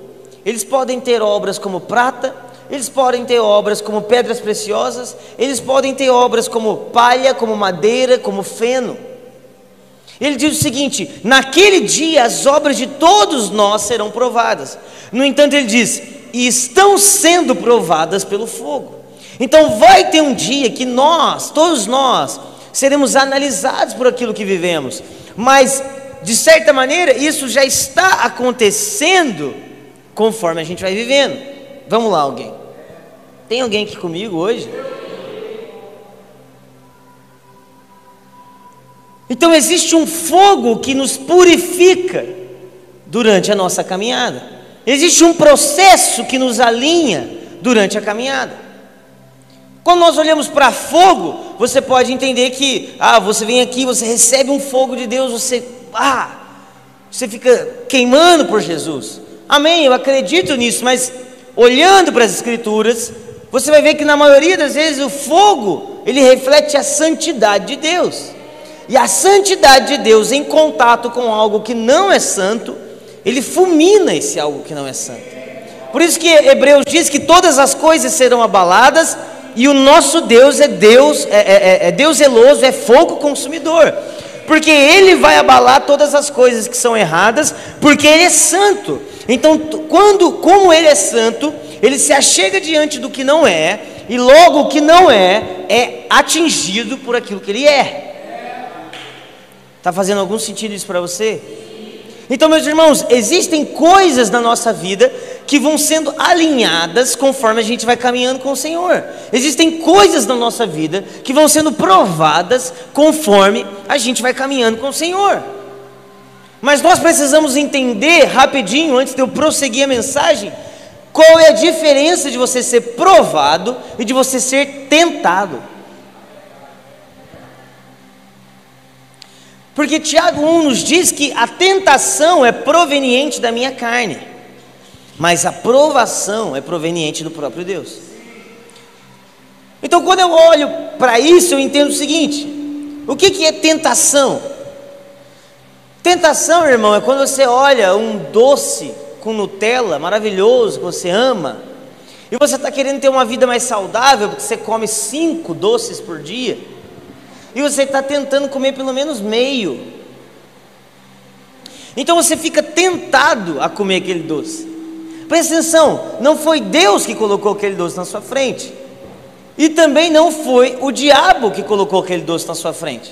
eles podem ter obras como prata, eles podem ter obras como pedras preciosas, eles podem ter obras como palha, como madeira, como feno. Ele diz o seguinte: naquele dia as obras de todos nós serão provadas. No entanto, ele diz: e estão sendo provadas pelo fogo. Então vai ter um dia que nós, todos nós, seremos analisados por aquilo que vivemos, mas de certa maneira isso já está acontecendo conforme a gente vai vivendo. Vamos lá, alguém. Tem alguém aqui comigo hoje? Então existe um fogo que nos purifica durante a nossa caminhada. Existe um processo que nos alinha durante a caminhada. Quando nós olhamos para fogo, você pode entender que, ah, você vem aqui, você recebe um fogo de Deus, você, ah, você fica queimando por Jesus. Amém, eu acredito nisso, mas olhando para as Escrituras, você vai ver que na maioria das vezes o fogo, ele reflete a santidade de Deus. E a santidade de Deus em contato com algo que não é santo, ele fulmina esse algo que não é santo. Por isso que Hebreus diz que todas as coisas serão abaladas e o nosso Deus é Deus, é, é, é, é Deus zeloso, é fogo consumidor. Porque Ele vai abalar todas as coisas que são erradas, porque Ele é santo. Então, quando, como Ele é santo, Ele se achega diante do que não é, e logo o que não é, é atingido por aquilo que Ele é. Está fazendo algum sentido isso para você? Então, meus irmãos, existem coisas na nossa vida que vão sendo alinhadas conforme a gente vai caminhando com o Senhor. Existem coisas na nossa vida que vão sendo provadas conforme a gente vai caminhando com o Senhor. Mas nós precisamos entender rapidinho, antes de eu prosseguir a mensagem, qual é a diferença de você ser provado e de você ser tentado. Porque Tiago 1 nos diz que a tentação é proveniente da minha carne mas a provação é proveniente do próprio Deus. Então, quando eu olho para isso, eu entendo o seguinte: o que, que é tentação? Tentação, irmão, é quando você olha um doce com Nutella maravilhoso que você ama, e você está querendo ter uma vida mais saudável, porque você come cinco doces por dia, e você está tentando comer pelo menos meio. Então você fica tentado a comer aquele doce. Presta atenção, não foi Deus que colocou aquele doce na sua frente. E também não foi o diabo que colocou aquele doce na sua frente.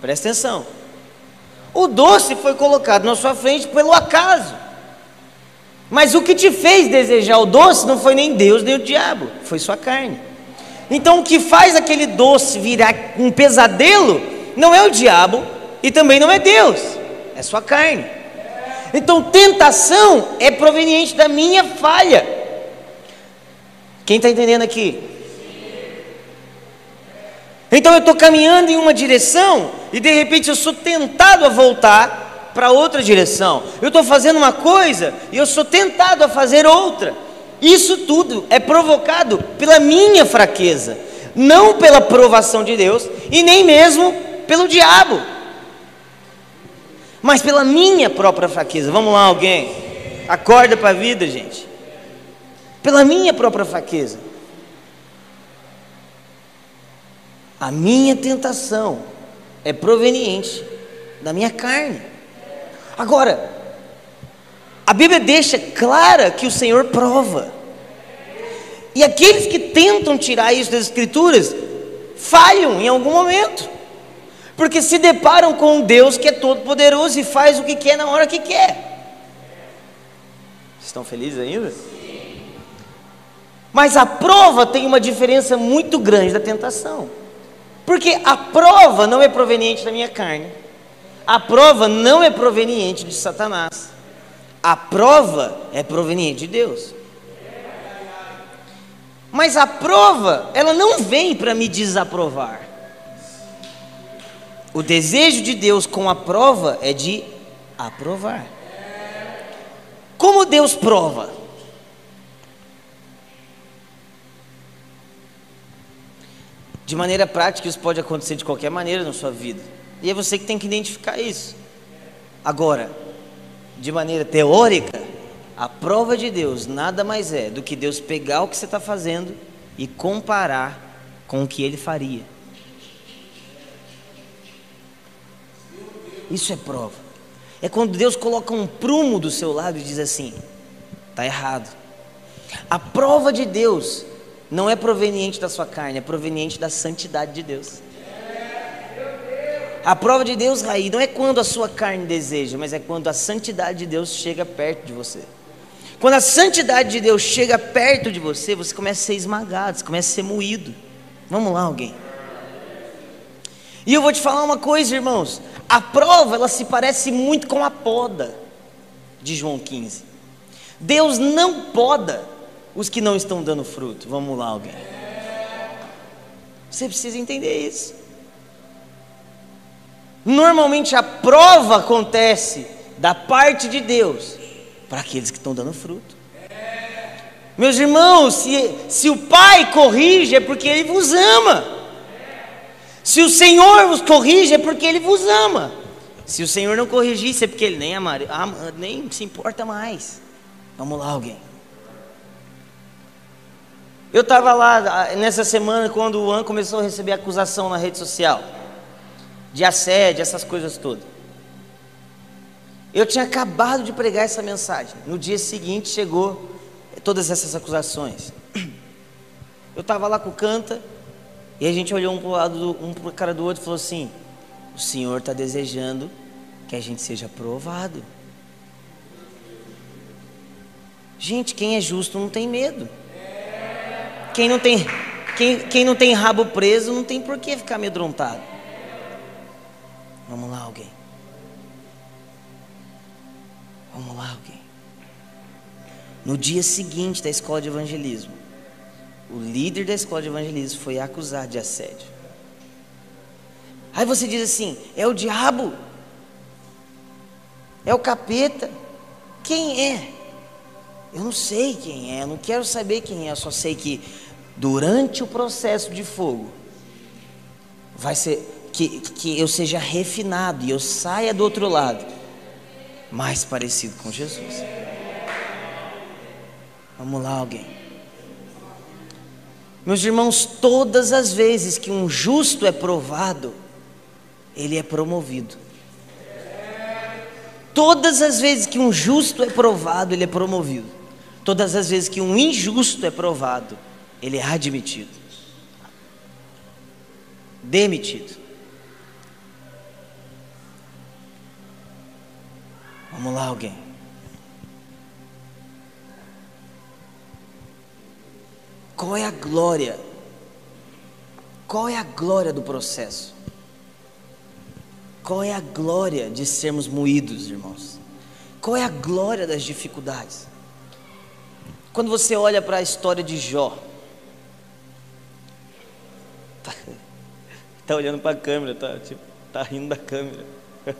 Presta atenção. O doce foi colocado na sua frente pelo acaso. Mas o que te fez desejar o doce não foi nem Deus nem o diabo, foi sua carne. Então o que faz aquele doce virar um pesadelo não é o diabo e também não é Deus, é sua carne. Então, tentação é proveniente da minha falha. Quem está entendendo aqui? Então eu estou caminhando em uma direção e de repente eu sou tentado a voltar para outra direção. Eu estou fazendo uma coisa e eu sou tentado a fazer outra. Isso tudo é provocado pela minha fraqueza, não pela provação de Deus e nem mesmo pelo diabo mas pela minha própria fraqueza. Vamos lá, alguém. Acorda para a vida, gente. Pela minha própria fraqueza. A minha tentação é proveniente da minha carne. Agora, a Bíblia deixa clara que o Senhor prova. E aqueles que tentam tirar isso das Escrituras falham em algum momento porque se deparam com um Deus que é todo-poderoso e faz o que quer na hora que quer. Estão felizes ainda? Mas a prova tem uma diferença muito grande da tentação. Porque a prova não é proveniente da minha carne. A prova não é proveniente de Satanás. A prova é proveniente de Deus. Mas a prova, ela não vem para me desaprovar. O desejo de Deus com a prova é de aprovar. Como Deus prova? De maneira prática, isso pode acontecer de qualquer maneira na sua vida. E é você que tem que identificar isso. Agora, de maneira teórica, a prova de Deus nada mais é do que Deus pegar o que você está fazendo e comparar com o que ele faria. Isso é prova. É quando Deus coloca um prumo do seu lado e diz assim: está errado. A prova de Deus não é proveniente da sua carne, é proveniente da santidade de Deus. A prova de Deus, Raí, não é quando a sua carne deseja, mas é quando a santidade de Deus chega perto de você. Quando a santidade de Deus chega perto de você, você começa a ser esmagado, você começa a ser moído. Vamos lá, alguém. E eu vou te falar uma coisa, irmãos. A prova, ela se parece muito com a poda de João 15. Deus não poda os que não estão dando fruto. Vamos lá, alguém. Você precisa entender isso. Normalmente a prova acontece da parte de Deus para aqueles que estão dando fruto. Meus irmãos, se, se o Pai corrige é porque Ele vos ama. Se o Senhor vos corrige, é porque Ele vos ama. Se o Senhor não corrigisse, é porque Ele nem, amar, nem se importa mais. Vamos lá, alguém. Eu estava lá nessa semana quando o An começou a receber acusação na rede social de assédio, essas coisas todas. Eu tinha acabado de pregar essa mensagem. No dia seguinte chegou todas essas acusações. Eu estava lá com o canta e a gente olhou um para o lado do, um pro cara do outro e falou assim: o Senhor está desejando que a gente seja provado. Gente, quem é justo não tem medo. Quem não tem, quem, quem não tem rabo preso não tem por que ficar amedrontado. Vamos lá, alguém. Vamos lá, alguém. No dia seguinte da escola de evangelismo, o líder da escola de evangelismo foi acusado de assédio. Aí você diz assim: é o diabo, é o capeta. Quem é? Eu não sei quem é, eu não quero saber quem é, eu só sei que durante o processo de fogo, vai ser que, que eu seja refinado e eu saia do outro lado mais parecido com Jesus. Vamos lá, alguém. Meus irmãos, todas as vezes que um justo é provado, ele é promovido. Todas as vezes que um justo é provado, ele é promovido. Todas as vezes que um injusto é provado, ele é admitido, demitido. Vamos lá, alguém. Qual é a glória? Qual é a glória do processo? Qual é a glória de sermos moídos, irmãos? Qual é a glória das dificuldades? Quando você olha para a história de Jó, tá, tá olhando para a câmera, tá, tipo, tá rindo da câmera. [LAUGHS]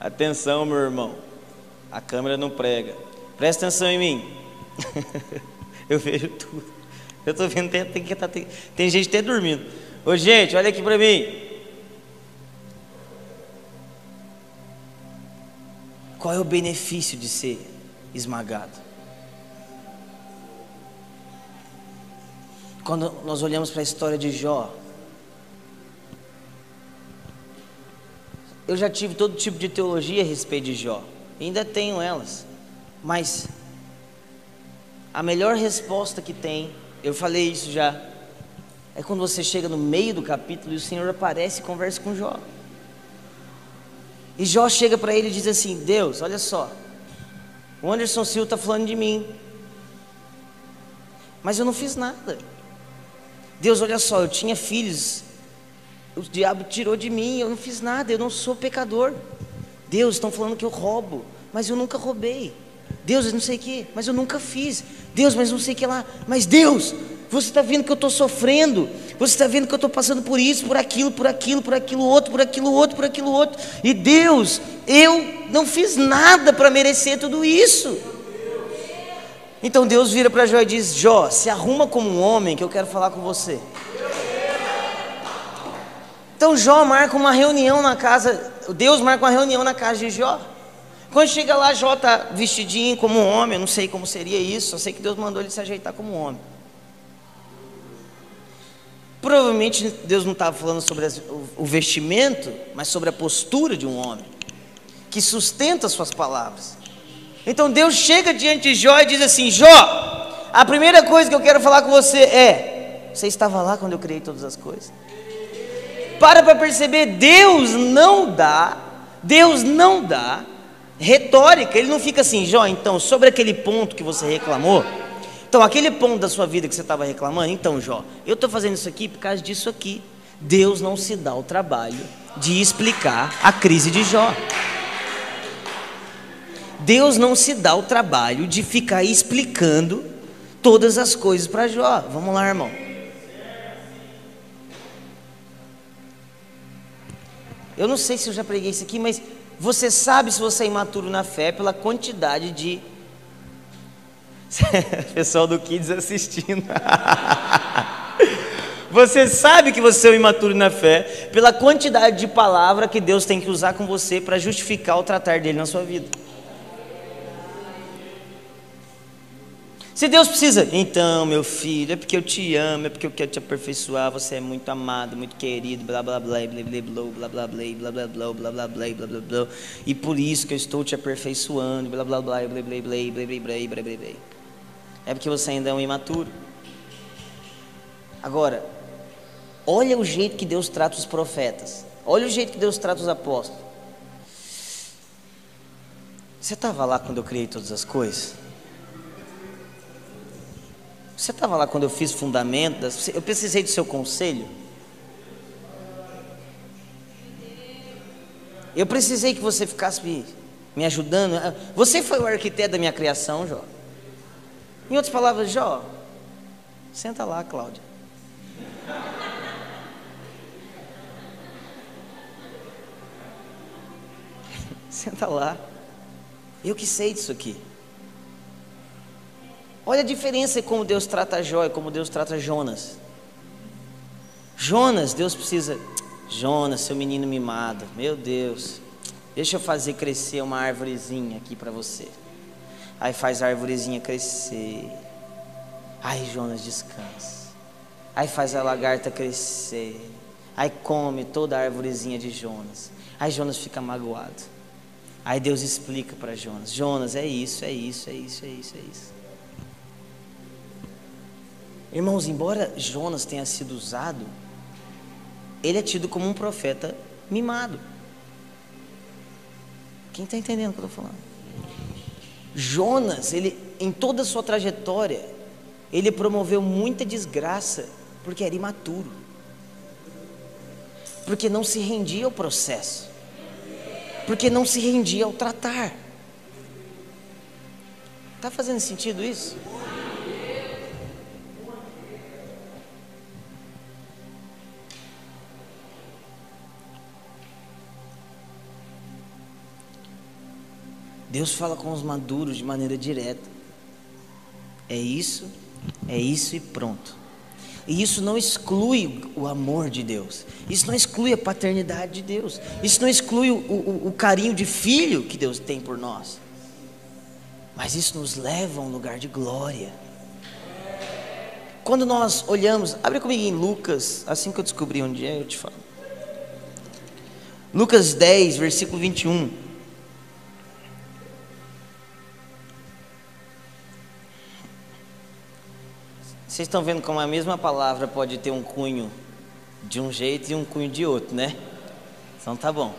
Atenção, meu irmão, a câmera não prega. Presta atenção em mim. [LAUGHS] Eu vejo tudo. Eu estou vendo, tem, tem, tem, tem gente até dormindo. Ô gente, olha aqui para mim. Qual é o benefício de ser esmagado? Quando nós olhamos para a história de Jó, eu já tive todo tipo de teologia a respeito de Jó, ainda tenho elas, mas a melhor resposta que tem, eu falei isso já, é quando você chega no meio do capítulo e o Senhor aparece e conversa com Jó. E Jó chega para ele e diz assim: Deus, olha só, o Anderson Silva está falando de mim, mas eu não fiz nada. Deus, olha só, eu tinha filhos, o diabo tirou de mim, eu não fiz nada, eu não sou pecador. Deus, estão falando que eu roubo, mas eu nunca roubei. Deus, eu não sei o que, mas eu nunca fiz. Deus, mas não sei o que lá. Mas Deus, você está vendo que eu estou sofrendo. Você está vendo que eu estou passando por isso, por aquilo, por aquilo, por aquilo outro, por aquilo outro, por aquilo outro. E Deus, eu não fiz nada para merecer tudo isso. Então Deus vira para Jó e diz: Jó, se arruma como um homem que eu quero falar com você. Então Jó marca uma reunião na casa, Deus marca uma reunião na casa de Jó. Quando chega lá, Jó está vestidinho como um homem, eu não sei como seria isso, só sei que Deus mandou ele se ajeitar como um homem. Provavelmente Deus não estava falando sobre o vestimento, mas sobre a postura de um homem, que sustenta suas palavras. Então Deus chega diante de Jó e diz assim: Jó, a primeira coisa que eu quero falar com você é: você estava lá quando eu criei todas as coisas? Para para perceber, Deus não dá, Deus não dá retórica, ele não fica assim, Jó, então, sobre aquele ponto que você reclamou, então, aquele ponto da sua vida que você estava reclamando, então, Jó, eu estou fazendo isso aqui por causa disso aqui. Deus não se dá o trabalho de explicar a crise de Jó. Deus não se dá o trabalho de ficar explicando todas as coisas para Jó. Vamos lá, irmão. Eu não sei se eu já preguei isso aqui, mas você sabe se você é imaturo na fé pela quantidade de. [LAUGHS] Pessoal do Kids assistindo. [LAUGHS] Você sabe que você é um imaturo na fé pela quantidade de palavra que Deus tem que usar com você para justificar o tratar dele na sua vida. Se Deus precisa, então, meu filho, é porque eu te amo, é porque eu quero te aperfeiçoar, você é muito amado, muito querido, blá blá blá, blá blá blá, blá blá blá, blá blá blá, blá blá blá, blá blá blá, e por isso que eu estou te aperfeiçoando, blá blá blá, blá blá blá, blá blá blá, blá blá. É porque você ainda é um imaturo. Agora, olha o jeito que Deus trata os profetas. Olha o jeito que Deus trata os apóstolos. Você estava lá quando eu criei todas as coisas? Você estava lá quando eu fiz fundamentos? Eu precisei do seu conselho? Eu precisei que você ficasse me, me ajudando. Você foi o arquiteto da minha criação, Jó. Em outras palavras, Jó, senta lá, Cláudia. [LAUGHS] senta lá. Eu que sei disso aqui. Olha a diferença como Deus trata Jó e como Deus trata Jonas. Jonas, Deus precisa. Jonas, seu menino mimado, meu Deus, deixa eu fazer crescer uma árvorezinha aqui para você. Aí faz a árvorezinha crescer. Aí Jonas descansa. Aí faz a lagarta crescer. Aí come toda a árvorezinha de Jonas. Aí Jonas fica magoado. Aí Deus explica para Jonas: Jonas, é isso, é isso, é isso, é isso, é isso. Irmãos, embora Jonas tenha sido usado, ele é tido como um profeta mimado. Quem está entendendo o que eu estou falando? Jonas, ele, em toda a sua trajetória, ele promoveu muita desgraça porque era imaturo, porque não se rendia ao processo, porque não se rendia ao tratar. Está fazendo sentido isso? Deus fala com os maduros de maneira direta. É isso, é isso e pronto. E isso não exclui o amor de Deus. Isso não exclui a paternidade de Deus. Isso não exclui o, o, o carinho de filho que Deus tem por nós. Mas isso nos leva a um lugar de glória. Quando nós olhamos, abre comigo em Lucas, assim que eu descobri onde é, eu te falo. Lucas 10, versículo 21. Vocês estão vendo como a mesma palavra pode ter um cunho de um jeito e um cunho de outro, né? Então tá bom.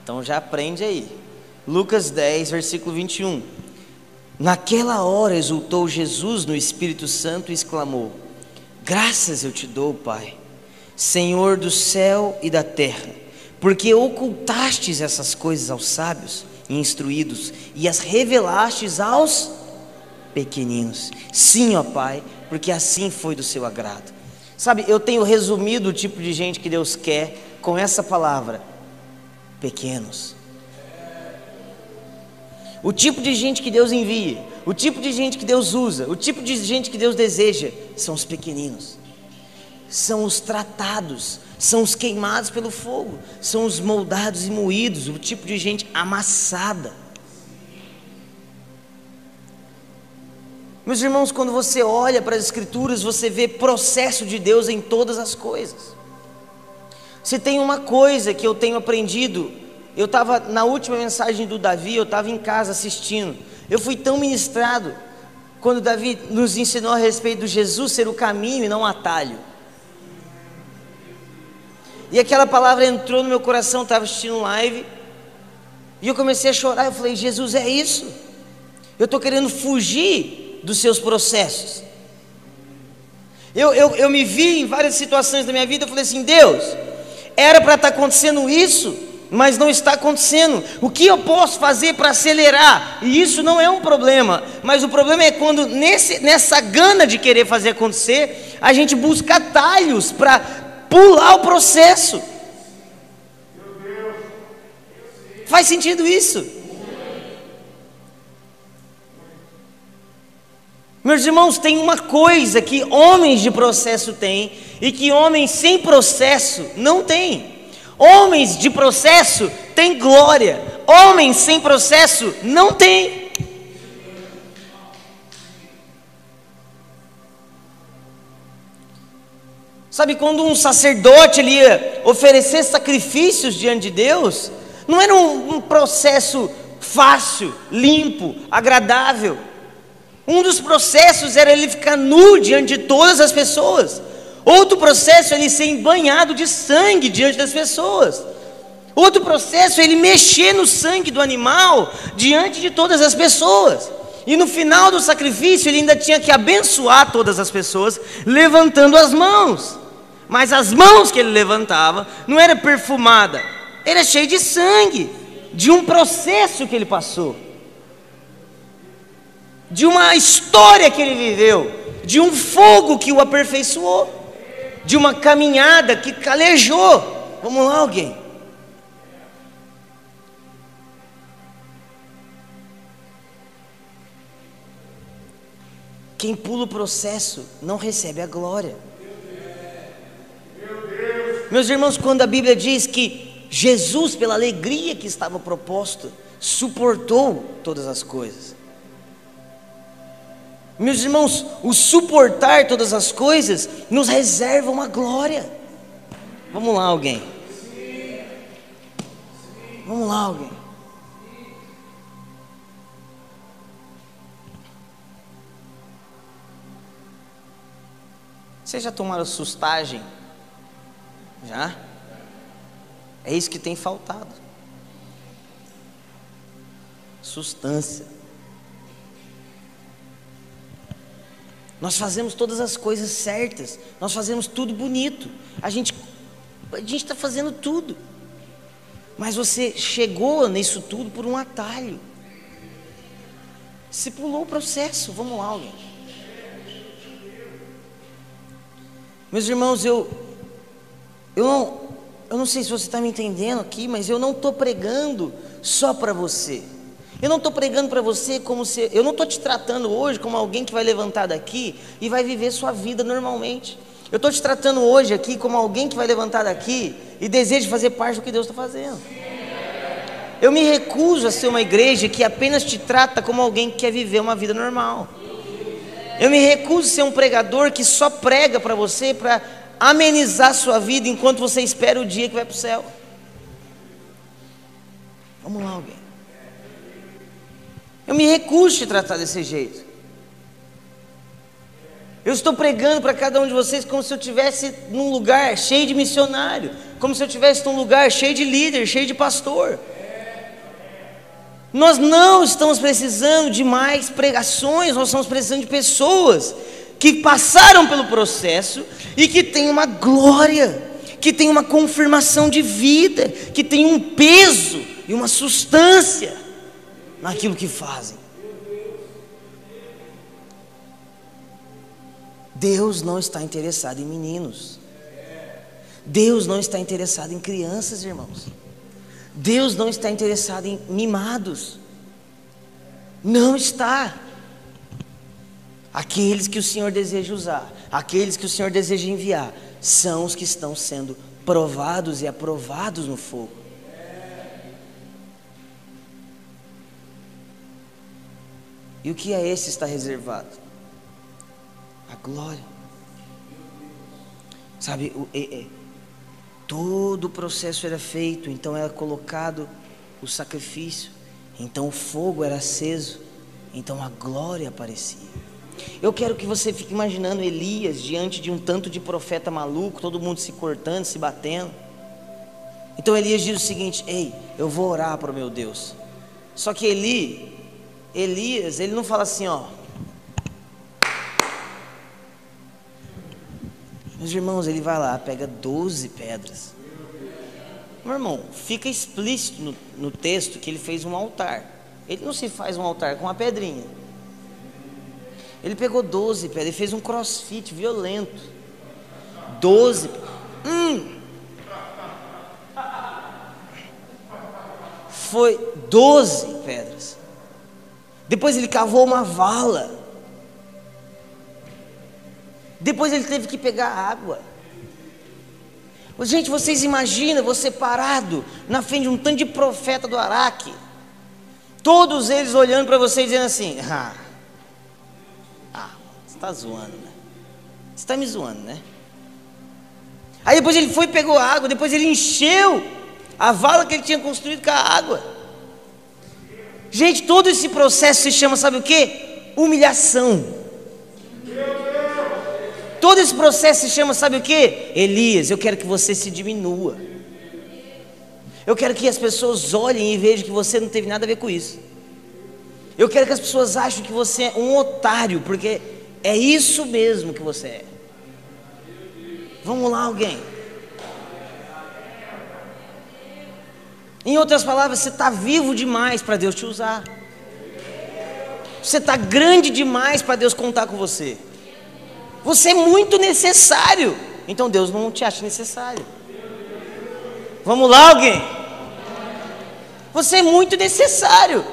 Então já aprende aí. Lucas 10, versículo 21. Naquela hora exultou Jesus no Espírito Santo e exclamou: Graças eu te dou, Pai, Senhor do céu e da terra, porque ocultastes essas coisas aos sábios e instruídos e as revelastes aos pequeninos. Sim, ó Pai, porque assim foi do seu agrado. Sabe, eu tenho resumido o tipo de gente que Deus quer com essa palavra: pequenos. O tipo de gente que Deus envia, o tipo de gente que Deus usa, o tipo de gente que Deus deseja são os pequeninos, são os tratados, são os queimados pelo fogo, são os moldados e moídos, o tipo de gente amassada. Meus irmãos, quando você olha para as Escrituras, você vê processo de Deus em todas as coisas. Se tem uma coisa que eu tenho aprendido, eu estava na última mensagem do Davi, eu estava em casa assistindo. Eu fui tão ministrado quando Davi nos ensinou a respeito de Jesus ser o caminho e não o atalho. E aquela palavra entrou no meu coração, estava assistindo live, e eu comecei a chorar. Eu falei: Jesus, é isso. Eu estou querendo fugir dos seus processos. Eu, eu, eu me vi em várias situações da minha vida, eu falei assim: Deus, era para estar tá acontecendo isso, mas não está acontecendo. O que eu posso fazer para acelerar? E isso não é um problema, mas o problema é quando nesse, nessa gana de querer fazer acontecer, a gente busca atalhos para pular o processo. Faz sentido isso? Meus irmãos, tem uma coisa que homens de processo têm e que homens sem processo não têm. Homens de processo têm glória, homens sem processo não têm. Sabe quando um sacerdote ele ia oferecer sacrifícios diante de Deus, não era um, um processo fácil, limpo, agradável. Um dos processos era ele ficar nu diante de todas as pessoas. Outro processo ele ser banhado de sangue diante das pessoas. Outro processo ele mexer no sangue do animal diante de todas as pessoas. E no final do sacrifício ele ainda tinha que abençoar todas as pessoas, levantando as mãos. Mas as mãos que ele levantava não era perfumada, era cheia de sangue, de um processo que ele passou de uma história que ele viveu, de um fogo que o aperfeiçoou, de uma caminhada que calejou. Vamos lá, alguém. Quem pula o processo não recebe a glória. Meus irmãos, quando a Bíblia diz que Jesus, pela alegria que estava proposto, suportou todas as coisas. Meus irmãos, o suportar todas as coisas nos reserva uma glória. Vamos lá, alguém. Vamos lá, alguém. Vocês já tomaram sustagem? Já? É isso que tem faltado. Sustância. Nós fazemos todas as coisas certas, nós fazemos tudo bonito. A gente a gente está fazendo tudo. Mas você chegou nisso tudo por um atalho. Se pulou o processo, vamos lá, alguém. Meus irmãos, eu eu não eu não sei se você está me entendendo aqui, mas eu não estou pregando só para você. Eu não estou pregando para você como se. Eu não estou te tratando hoje como alguém que vai levantar daqui e vai viver sua vida normalmente. Eu estou te tratando hoje aqui como alguém que vai levantar daqui e deseja fazer parte do que Deus está fazendo. Eu me recuso a ser uma igreja que apenas te trata como alguém que quer viver uma vida normal. Eu me recuso a ser um pregador que só prega para você para amenizar sua vida enquanto você espera o dia que vai para o céu. Vamos lá, alguém. Eu me recuso a tratar desse jeito. Eu estou pregando para cada um de vocês como se eu estivesse num lugar cheio de missionário, como se eu estivesse num lugar cheio de líder, cheio de pastor. Nós não estamos precisando de mais pregações, nós estamos precisando de pessoas que passaram pelo processo e que têm uma glória, que têm uma confirmação de vida, que têm um peso e uma substância naquilo que fazem. Deus não está interessado em meninos. Deus não está interessado em crianças, irmãos. Deus não está interessado em mimados. Não está. Aqueles que o Senhor deseja usar, aqueles que o Senhor deseja enviar, são os que estão sendo provados e aprovados no fogo. E o que é esse está reservado? A glória. Sabe, o, é, é, todo o processo era feito, então era colocado o sacrifício, então o fogo era aceso, então a glória aparecia. Eu quero que você fique imaginando Elias diante de um tanto de profeta maluco, todo mundo se cortando, se batendo. Então Elias diz o seguinte: Ei, eu vou orar para o meu Deus. Só que Eli, Elias, ele não fala assim, ó. Meus irmãos, ele vai lá, pega 12 pedras. Meu irmão, fica explícito no, no texto que ele fez um altar. Ele não se faz um altar com uma pedrinha. Ele pegou 12 pedras, ele fez um crossfit violento. 12. Hum. Foi 12 pedras. Depois ele cavou uma vala. Depois ele teve que pegar água. Gente, vocês imaginam você parado na frente de um tanto de profeta do Araque, todos eles olhando para você e dizendo assim: Ah, ah você está zoando, né? Você está me zoando, né? Aí depois ele foi e pegou água, depois ele encheu a vala que ele tinha construído com a água. Gente, todo esse processo se chama, sabe o que? Humilhação. Todo esse processo se chama, sabe o que? Elias, eu quero que você se diminua. Eu quero que as pessoas olhem e vejam que você não teve nada a ver com isso. Eu quero que as pessoas achem que você é um otário, porque é isso mesmo que você é. Vamos lá, alguém. Em outras palavras, você está vivo demais para Deus te usar. Você está grande demais para Deus contar com você. Você é muito necessário. Então Deus não te acha necessário. Vamos lá, alguém? Você é muito necessário.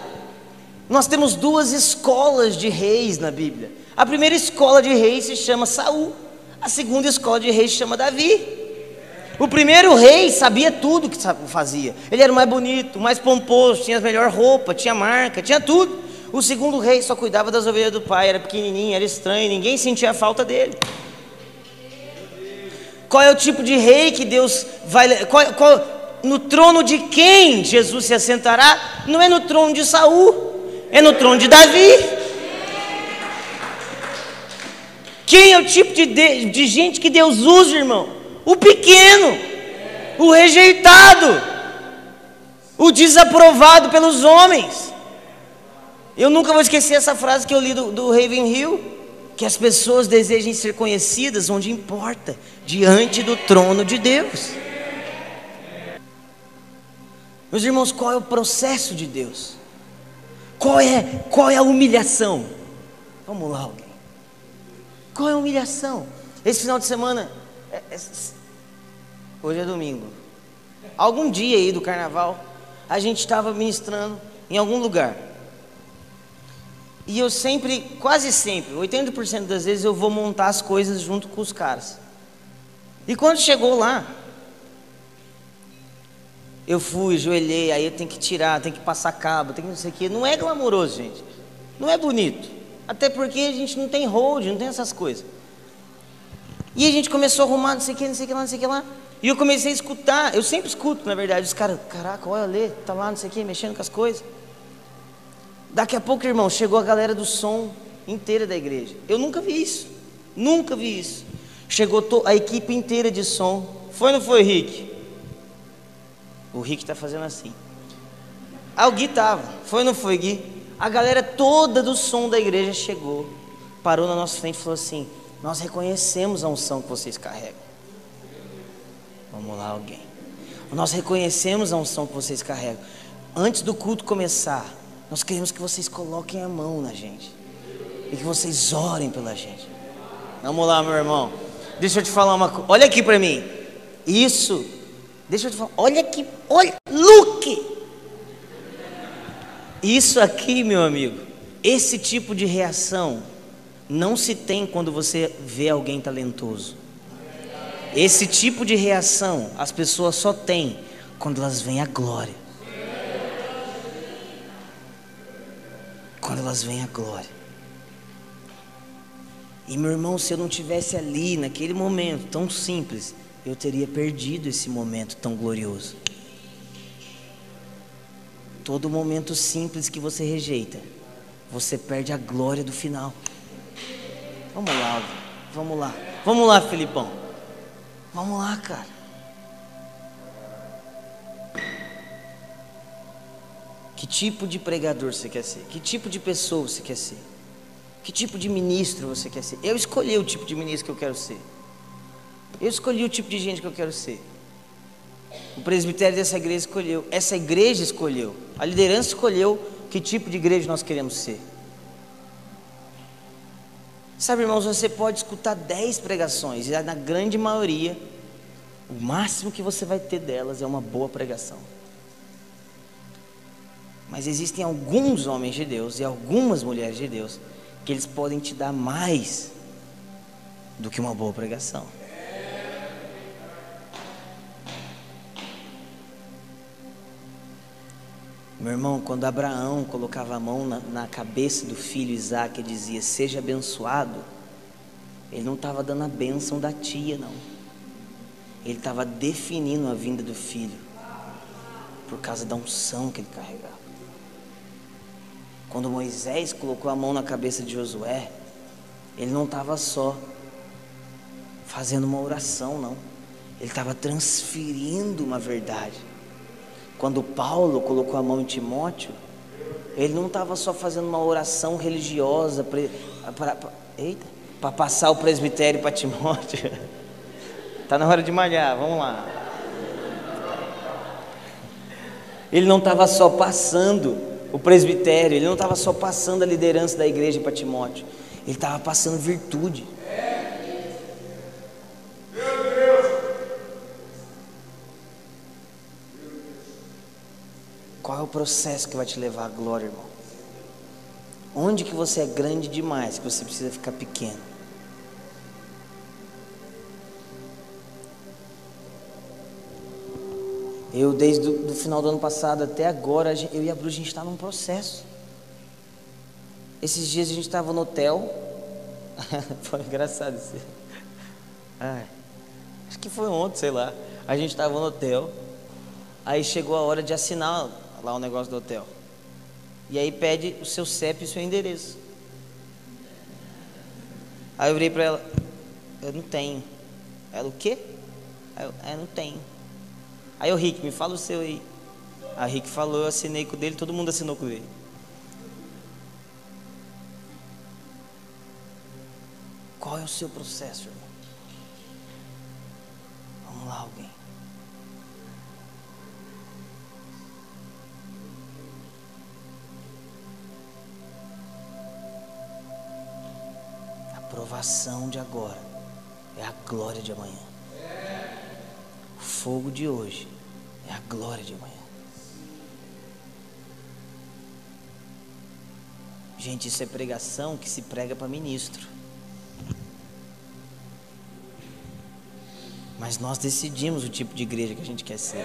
Nós temos duas escolas de reis na Bíblia. A primeira escola de reis se chama Saul. A segunda escola de reis se chama Davi. O primeiro rei sabia tudo que fazia. Ele era mais bonito, mais pomposo, tinha a melhor roupa, tinha marca, tinha tudo. O segundo rei só cuidava das ovelhas do pai, era pequenininho, era estranho, ninguém sentia a falta dele. Qual é o tipo de rei que Deus vai. Qual, qual, no trono de quem Jesus se assentará? Não é no trono de Saul, é no trono de Davi. Quem é o tipo de, de, de gente que Deus usa, irmão? O pequeno, o rejeitado, o desaprovado pelos homens. Eu nunca vou esquecer essa frase que eu li do, do Ravenhill, que as pessoas desejem ser conhecidas onde importa, diante do trono de Deus. Meus irmãos, qual é o processo de Deus? Qual é, qual é a humilhação? Vamos lá, alguém. Qual é a humilhação? Esse final de semana, é, é, hoje é domingo. Algum dia aí do carnaval, a gente estava ministrando em algum lugar. E eu sempre, quase sempre, 80% das vezes eu vou montar as coisas junto com os caras. E quando chegou lá, eu fui, joelhei, aí eu tenho que tirar, tenho que passar cabo, tenho que não sei o quê. Não é glamouroso, gente. Não é bonito. Até porque a gente não tem hold, não tem essas coisas. E a gente começou a arrumar, não sei o que, não sei o que lá, não sei o que lá. E eu comecei a escutar, eu sempre escuto, na verdade, os caras, caraca, olha ali, tá lá, não sei o que, mexendo com as coisas. Daqui a pouco, irmão, chegou a galera do som inteira da igreja. Eu nunca vi isso. Nunca vi isso. Chegou a equipe inteira de som. Foi ou não foi, Rick? O Rick está fazendo assim. Ah, o Gui estava. Foi ou não foi, Gui? A galera toda do som da igreja chegou, parou na nossa frente e falou assim: Nós reconhecemos a unção que vocês carregam. Lá, alguém. Nós reconhecemos a unção que vocês carregam. Antes do culto começar, nós queremos que vocês coloquem a mão na gente. E que vocês orem pela gente. Vamos lá, meu irmão. Deixa eu te falar uma coisa. Olha aqui para mim. Isso. Deixa eu te falar. Olha aqui. Olha. Luke. Isso aqui, meu amigo. Esse tipo de reação não se tem quando você vê alguém talentoso. Esse tipo de reação as pessoas só têm quando elas veem a glória. quando elas veem a glória. E meu irmão, se eu não tivesse ali naquele momento tão simples, eu teria perdido esse momento tão glorioso. Todo momento simples que você rejeita, você perde a glória do final. Vamos lá, vamos lá, vamos lá, Filipão. Vamos lá, cara. Que tipo de pregador você quer ser? Que tipo de pessoa você quer ser? Que tipo de ministro você quer ser? Eu escolhi o tipo de ministro que eu quero ser. Eu escolhi o tipo de gente que eu quero ser. O presbitério dessa igreja escolheu. Essa igreja escolheu. A liderança escolheu que tipo de igreja nós queremos ser. Sabe, irmãos, você pode escutar dez pregações e na grande maioria, o máximo que você vai ter delas é uma boa pregação. Mas existem alguns homens de Deus e algumas mulheres de Deus que eles podem te dar mais do que uma boa pregação. Meu irmão, quando Abraão colocava a mão na, na cabeça do filho Isaac e dizia: Seja abençoado, ele não estava dando a bênção da tia, não. Ele estava definindo a vinda do filho por causa da unção que ele carregava. Quando Moisés colocou a mão na cabeça de Josué, ele não estava só fazendo uma oração, não. Ele estava transferindo uma verdade. Quando Paulo colocou a mão em Timóteo, ele não estava só fazendo uma oração religiosa para passar o presbitério para Timóteo. Está [LAUGHS] na hora de malhar, vamos lá. Ele não estava só passando o presbitério, ele não estava só passando a liderança da igreja para Timóteo, ele estava passando virtude. O processo que vai te levar à glória, irmão? Onde que você é grande demais que você precisa ficar pequeno? Eu, desde o final do ano passado até agora, eu e a Bru, a gente está num processo. Esses dias a gente estava no hotel. [LAUGHS] foi engraçado isso. Ai, acho que foi ontem, sei lá. A gente estava no hotel. Aí chegou a hora de assinar lá o negócio do hotel. E aí pede o seu CEP e o seu endereço. Aí eu virei para ela, eu não tenho. Ela, o quê? Aí eu, é, não tenho. Aí o Rick, me fala o seu aí. A Rick falou, eu assinei com o dele, todo mundo assinou com ele. Qual é o seu processo, irmão? Vamos lá, alguém. Provação de agora é a glória de amanhã. O fogo de hoje é a glória de amanhã. Gente, isso é pregação que se prega para ministro. Mas nós decidimos o tipo de igreja que a gente quer ser.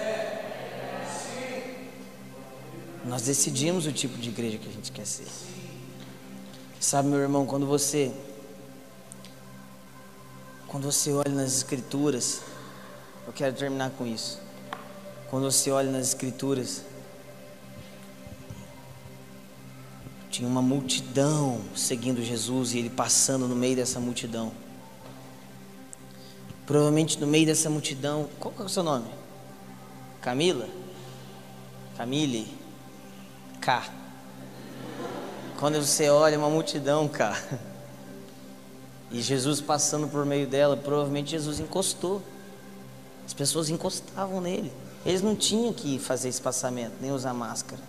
Nós decidimos o tipo de igreja que a gente quer ser. Sabe, meu irmão, quando você quando você olha nas Escrituras, eu quero terminar com isso. Quando você olha nas Escrituras, tinha uma multidão seguindo Jesus e ele passando no meio dessa multidão. Provavelmente no meio dessa multidão, qual é o seu nome? Camila? Camille? K. Quando você olha uma multidão, K. [LAUGHS] E Jesus passando por meio dela, provavelmente Jesus encostou. As pessoas encostavam nele. Eles não tinham que fazer espaçamento, nem usar máscara.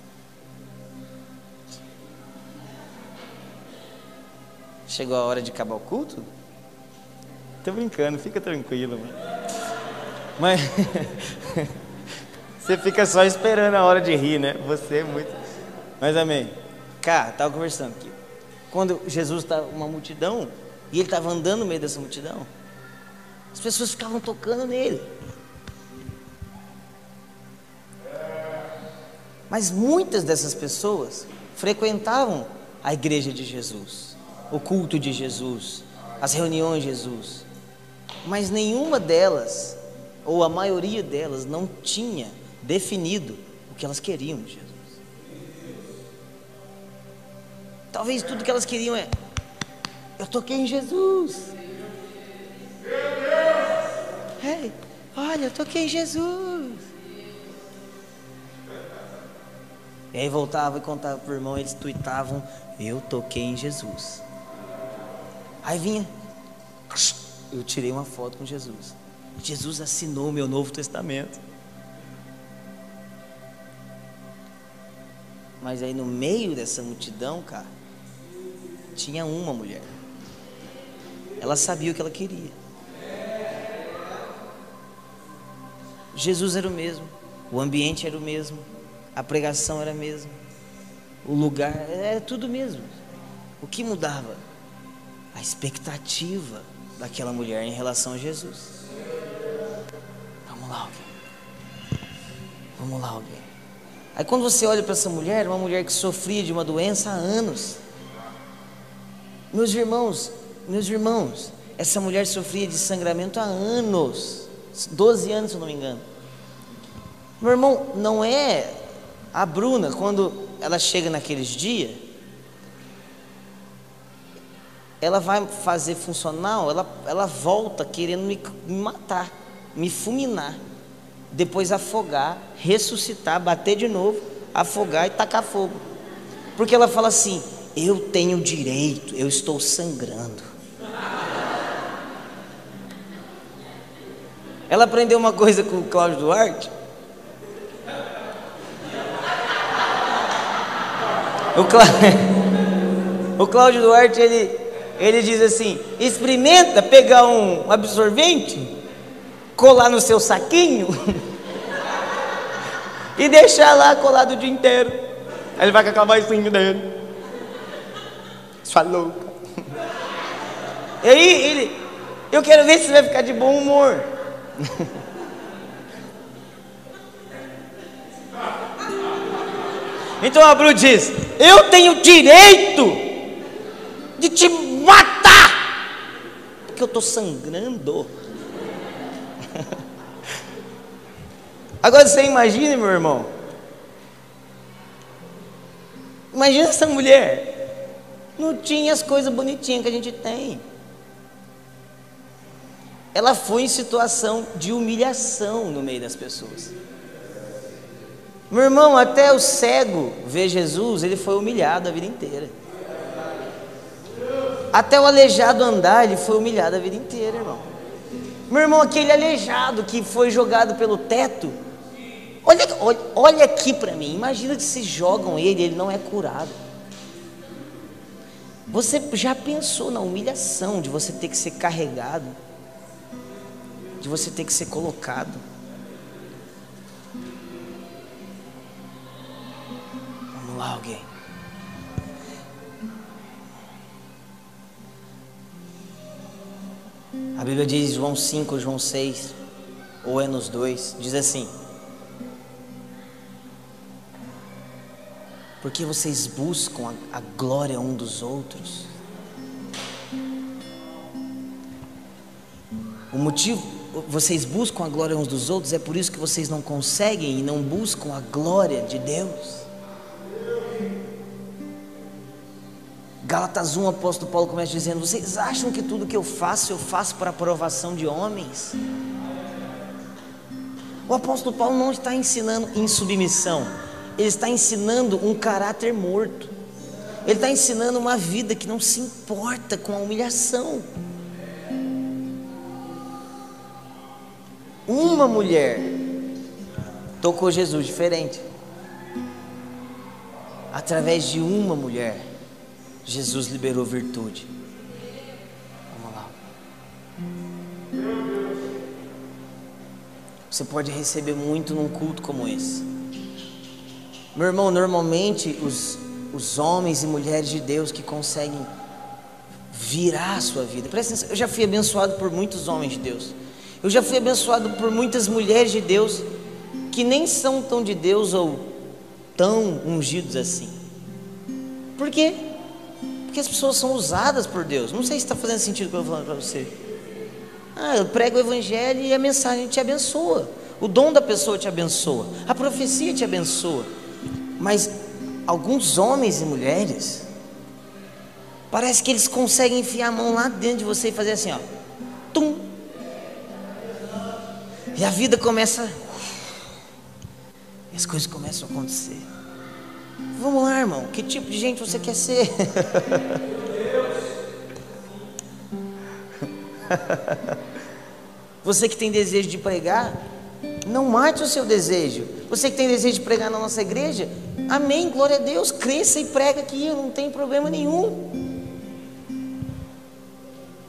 Chegou a hora de acabar o culto? Tô brincando, fica tranquilo, mano. Mas [LAUGHS] você fica só esperando a hora de rir, né? Você é muito. Mas amém. Cá, tava conversando aqui. Quando Jesus está uma multidão, e ele estava andando no meio dessa multidão. As pessoas ficavam tocando nele. Mas muitas dessas pessoas frequentavam a igreja de Jesus, o culto de Jesus, as reuniões de Jesus. Mas nenhuma delas, ou a maioria delas, não tinha definido o que elas queriam de Jesus. Talvez tudo que elas queriam é eu toquei em Jesus. Ei, olha, eu toquei em Jesus. E aí voltava e contava pro irmão, eles tuitavam, eu toquei em Jesus. Aí vinha, eu tirei uma foto com Jesus. Jesus assinou o meu Novo Testamento. Mas aí no meio dessa multidão, cara, tinha uma mulher. Ela sabia o que ela queria. Jesus era o mesmo, o ambiente era o mesmo, a pregação era a mesma, o lugar era tudo mesmo. O que mudava? A expectativa daquela mulher em relação a Jesus. Vamos lá, alguém. Vamos lá, alguém. Aí quando você olha para essa mulher, uma mulher que sofria de uma doença há anos. Meus irmãos, meus irmãos, essa mulher sofria de sangramento há anos. 12 anos, se eu não me engano. Meu irmão, não é a Bruna, quando ela chega naqueles dias, ela vai fazer funcional, ela, ela volta querendo me, me matar, me fulminar, depois afogar, ressuscitar, bater de novo, afogar e tacar fogo. Porque ela fala assim: eu tenho direito, eu estou sangrando. Ela aprendeu uma coisa com o Cláudio Duarte. O, Clá... [LAUGHS] o Cláudio Duarte, ele, ele diz assim: experimenta pegar um absorvente, colar no seu saquinho [LAUGHS] e deixar lá colado o dia inteiro. Aí ele vai com aquela vozinha dele. Sua louca. E aí ele, eu quero ver se vai ficar de bom humor. [LAUGHS] Então a Bru diz: Eu tenho direito de te matar, porque eu estou sangrando. [LAUGHS] Agora você imagine, meu irmão. Imagina essa mulher. Não tinha as coisas bonitinhas que a gente tem. Ela foi em situação de humilhação no meio das pessoas. Meu irmão, até o cego ver Jesus, ele foi humilhado a vida inteira. Até o aleijado andar, ele foi humilhado a vida inteira, irmão. Meu irmão, aquele aleijado que foi jogado pelo teto, olha, olha, olha aqui para mim, imagina que se jogam ele, ele não é curado. Você já pensou na humilhação de você ter que ser carregado, de você ter que ser colocado? Vamos lá, alguém. A Bíblia diz, João 5, João 6, ou é nos dois, diz assim: Porque vocês buscam a, a glória um dos outros. O motivo, vocês buscam a glória uns dos outros, é por isso que vocês não conseguem e não buscam a glória de Deus. Gálatas 1, o apóstolo Paulo começa dizendo: Vocês acham que tudo que eu faço, eu faço para aprovação de homens? O apóstolo Paulo não está ensinando em submissão, ele está ensinando um caráter morto. Ele está ensinando uma vida que não se importa com a humilhação. Uma mulher tocou Jesus diferente. Através de uma mulher, Jesus liberou virtude. Vamos lá. Você pode receber muito num culto como esse. Meu irmão, normalmente os, os homens e mulheres de Deus que conseguem virar a sua vida. Eu já fui abençoado por muitos homens de Deus. Eu já fui abençoado por muitas mulheres de Deus que nem são tão de Deus ou tão ungidos assim. Por quê? Porque as pessoas são usadas por Deus. Não sei se está fazendo sentido o que eu estou falando para você. Ah, eu prego o evangelho e a mensagem te abençoa. O dom da pessoa te abençoa. A profecia te abençoa. Mas alguns homens e mulheres, parece que eles conseguem enfiar a mão lá dentro de você e fazer assim, ó. Tum. E a vida começa. As coisas começam a acontecer. Vamos lá, irmão. Que tipo de gente você quer ser? [LAUGHS] você que tem desejo de pregar, não mate o seu desejo. Você que tem desejo de pregar na nossa igreja, amém, glória a Deus, cresça e prega aqui, não tem problema nenhum.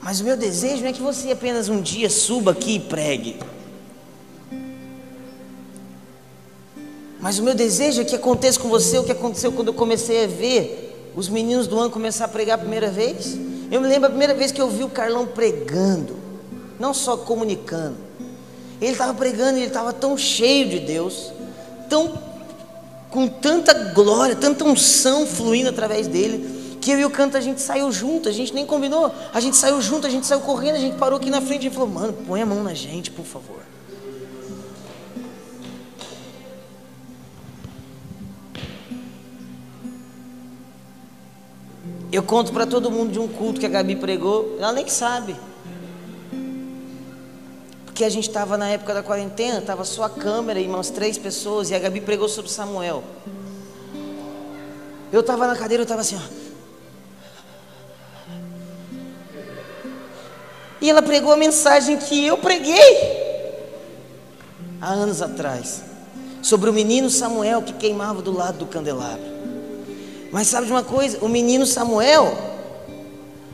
Mas o meu desejo não é que você apenas um dia suba aqui e pregue. Mas o meu desejo é que aconteça com você o que aconteceu quando eu comecei a ver os meninos do ano começar a pregar a primeira vez. Eu me lembro a primeira vez que eu vi o Carlão pregando, não só comunicando. Ele estava pregando ele estava tão cheio de Deus, tão com tanta glória, tanta unção fluindo através dele, que eu e o canto a gente saiu junto, a gente nem combinou, a gente saiu junto, a gente saiu correndo, a gente parou aqui na frente e falou: "Mano, põe a mão na gente, por favor". Eu conto para todo mundo de um culto que a Gabi pregou, ela nem sabe. Porque a gente estava na época da quarentena, estava só a câmera e umas três pessoas, e a Gabi pregou sobre Samuel. Eu estava na cadeira, eu estava assim, ó. E ela pregou a mensagem que eu preguei há anos atrás, sobre o menino Samuel que queimava do lado do candelabro. Mas sabe de uma coisa? O menino Samuel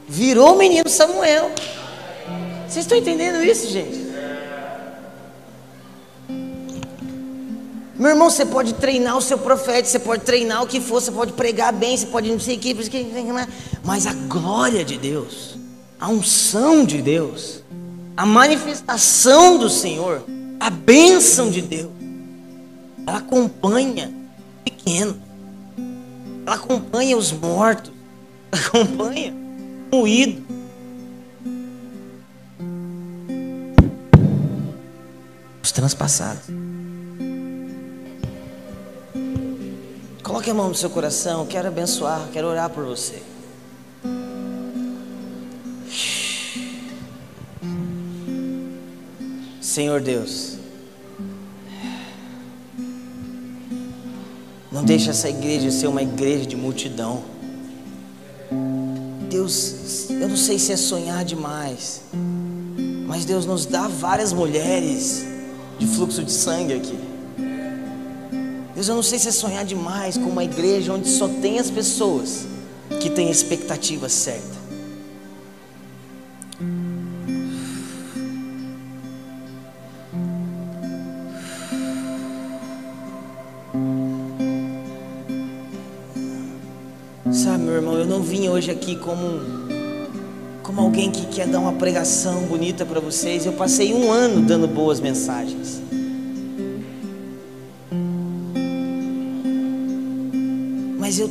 virou o menino Samuel. Vocês estão entendendo isso, gente? Meu irmão, você pode treinar o seu profeta, você pode treinar o que for, você pode pregar bem, você pode não sei o que, mas a glória de Deus, a unção de Deus, a manifestação do Senhor, a bênção de Deus, ela acompanha pequeno. Ela acompanha os mortos, acompanha o moído. Os transpassados. Coloque a mão no seu coração, quero abençoar, quero orar por você. Senhor Deus, Não deixe essa igreja ser uma igreja de multidão. Deus, eu não sei se é sonhar demais, mas Deus nos dá várias mulheres de fluxo de sangue aqui. Deus, eu não sei se é sonhar demais com uma igreja onde só tem as pessoas que têm expectativa certa. Vim hoje aqui como como alguém que quer dar uma pregação bonita para vocês. Eu passei um ano dando boas mensagens. Mas eu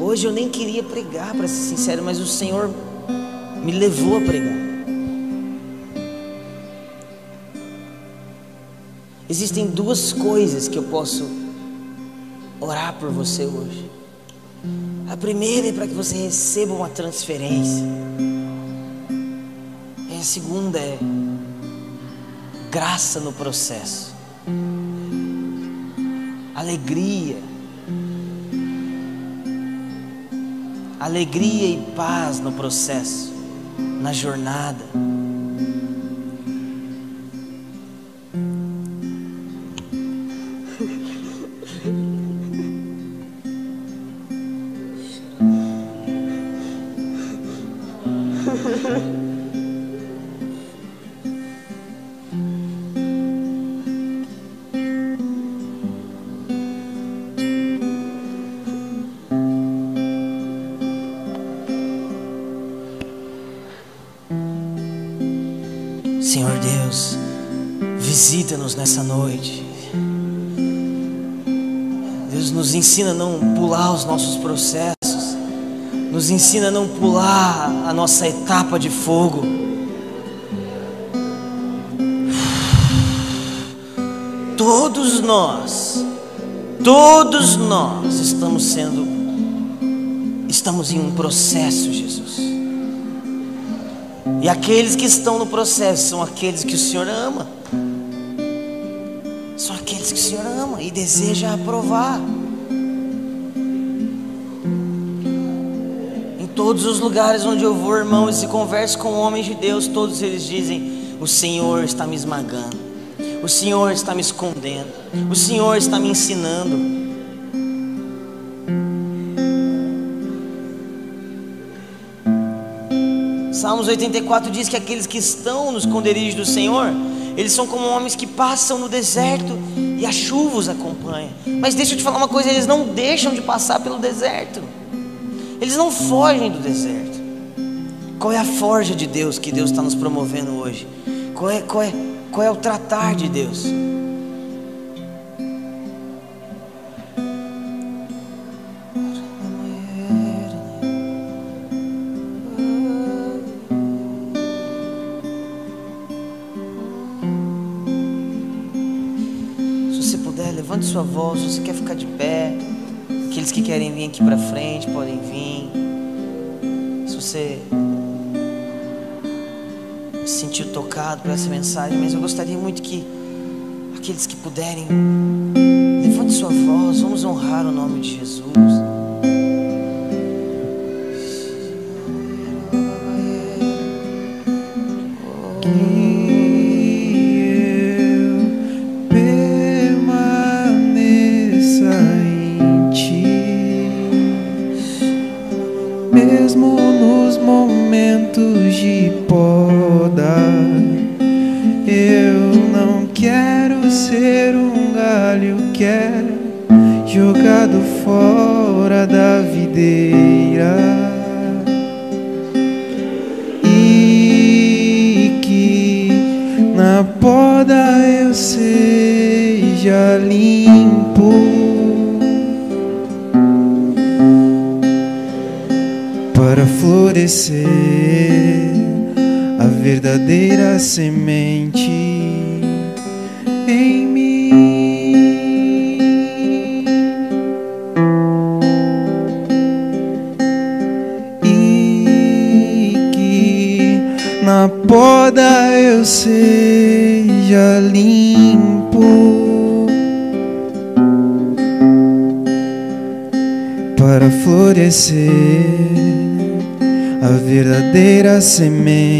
hoje eu nem queria pregar, para ser sincero, mas o Senhor me levou a pregar. Existem duas coisas que eu posso orar por você hoje. A primeira é para que você receba uma transferência. E a segunda é graça no processo. Alegria. Alegria e paz no processo, na jornada. Nessa noite. Deus nos ensina a não pular os nossos processos, nos ensina a não pular a nossa etapa de fogo. Todos nós, todos nós estamos sendo, estamos em um processo, Jesus. E aqueles que estão no processo são aqueles que o Senhor ama. E deseja aprovar. Em todos os lugares onde eu vou, irmãos, e converso com homens de Deus, todos eles dizem: O Senhor está me esmagando, o Senhor está me escondendo, o Senhor está me ensinando. Salmos 84 diz que aqueles que estão nos esconderijos do Senhor, eles são como homens que passam no deserto e a chuva os acompanha. Mas deixa eu te falar uma coisa: eles não deixam de passar pelo deserto, eles não fogem do deserto. Qual é a forja de Deus que Deus está nos promovendo hoje? Qual é, qual, é, qual é o tratar de Deus? Você quer ficar de pé, aqueles que querem vir aqui para frente podem vir. Se você se sentiu tocado por essa mensagem, mas eu gostaria muito que aqueles que puderem, levante sua voz, vamos honrar o nome de Jesus. Semente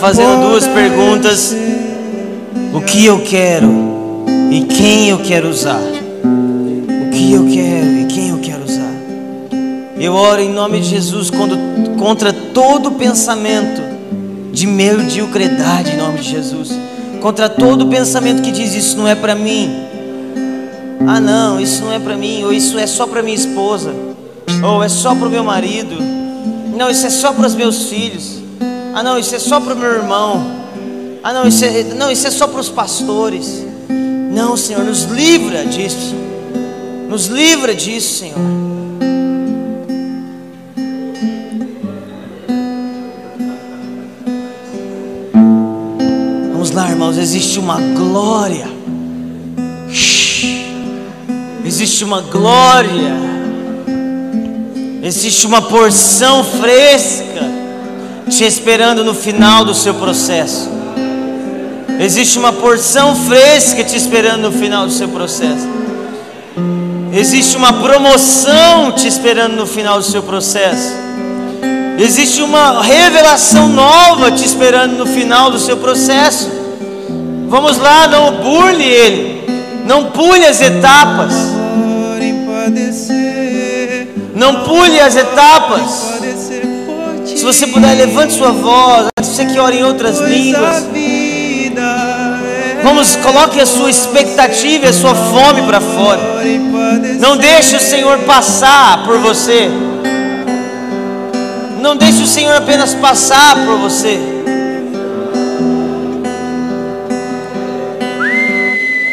fazendo duas perguntas: o que eu quero e quem eu quero usar. O que eu quero e quem eu quero usar. Eu oro em nome de Jesus contra todo pensamento de mediocridade em nome de Jesus. Contra todo pensamento que diz isso não é para mim. Ah, não, isso não é para mim, ou isso é só para minha esposa, ou é só para o meu marido. Não, isso é só para os meus filhos. Ah, não, isso é só para o meu irmão. Ah, não, isso é, não, isso é só para os pastores. Não, Senhor, nos livra disso. Nos livra disso, Senhor. Vamos lá, irmãos, existe uma glória. Existe uma glória. Existe uma porção fresca te esperando no final do seu processo. Existe uma porção fresca te esperando no final do seu processo. Existe uma promoção te esperando no final do seu processo. Existe uma revelação nova te esperando no final do seu processo. Vamos lá, não burle ele. Não pule as etapas. Não pule as etapas. Se você puder, levante sua voz. Você que ora em outras línguas. é Vamos, coloque a sua expectativa e a sua fome para fora. Não deixe o Senhor passar por você. Não deixe o Senhor apenas passar por você.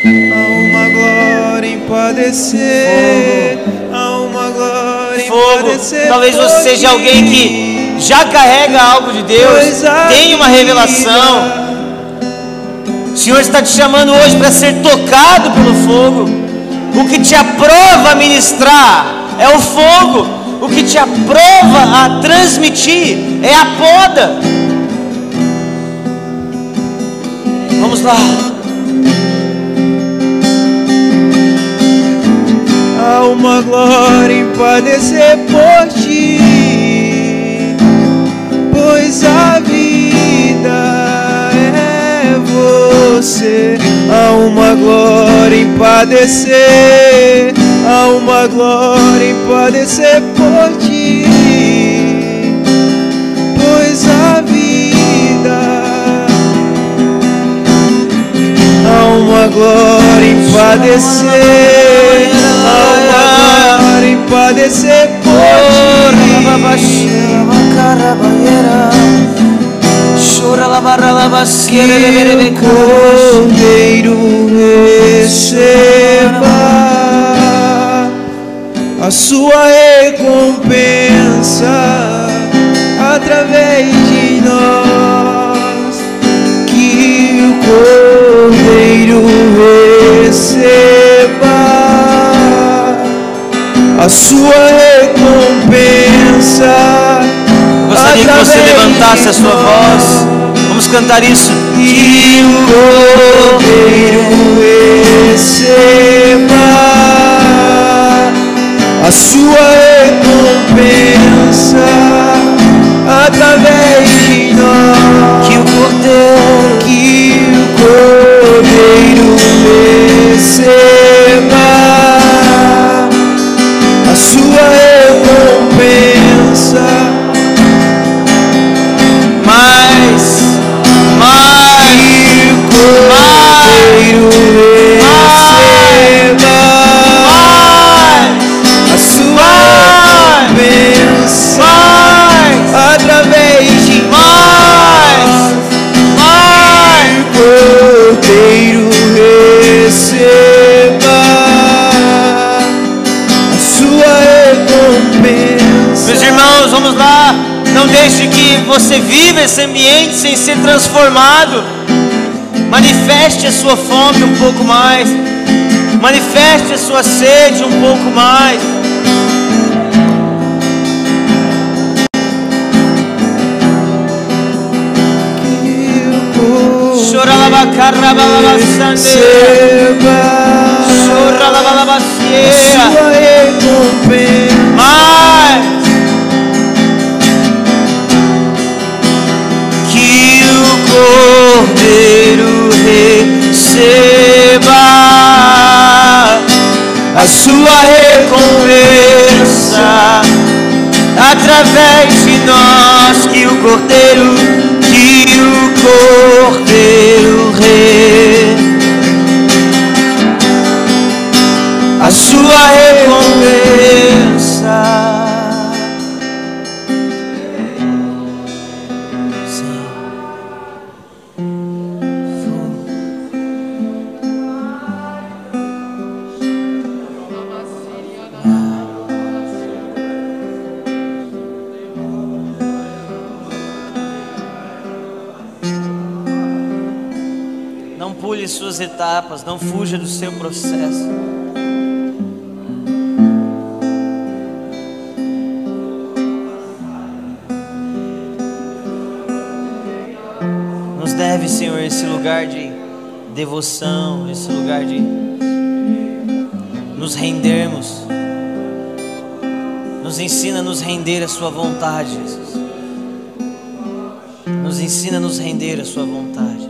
Há uma glória em padecer. Há uma glória em Fogo. padecer. Talvez você seja alguém que já carrega algo de Deus, tem uma revelação. O Senhor está te chamando hoje para ser tocado pelo fogo. O que te aprova a ministrar é o fogo. O que te aprova a transmitir é a poda. Vamos lá. Há uma glória em padecer por ti pois a vida é você. Há uma glória em padecer, há uma glória em padecer por ti, pois a vida há uma glória em padecer, há uma glória em padecer Que o Cordeiro receba a sua recompensa através de nós. Que o Cordeiro receba a sua recompensa. Gostaria que você levantasse a sua voz. Vamos cantar isso. Que o Cordeiro receba a sua recompensa através de nós. Que o cordeiro Que o Cordeiro receba sua recompensa. Você viva esse ambiente sem ser transformado. Manifeste a sua fome um pouco mais. Manifeste a sua sede um pouco mais. Chora la bacarra balabasande. Receba Chora la a balabasieira. sua recompensa. Sua recompensa através de nós que o Cordeiro que o Cordeiro re a sua recompensa. Etapas, não fuja do seu processo. Nos deve, Senhor, esse lugar de devoção, esse lugar de nos rendermos. Nos ensina a nos render à Sua vontade, Jesus. Nos ensina a nos render à Sua vontade.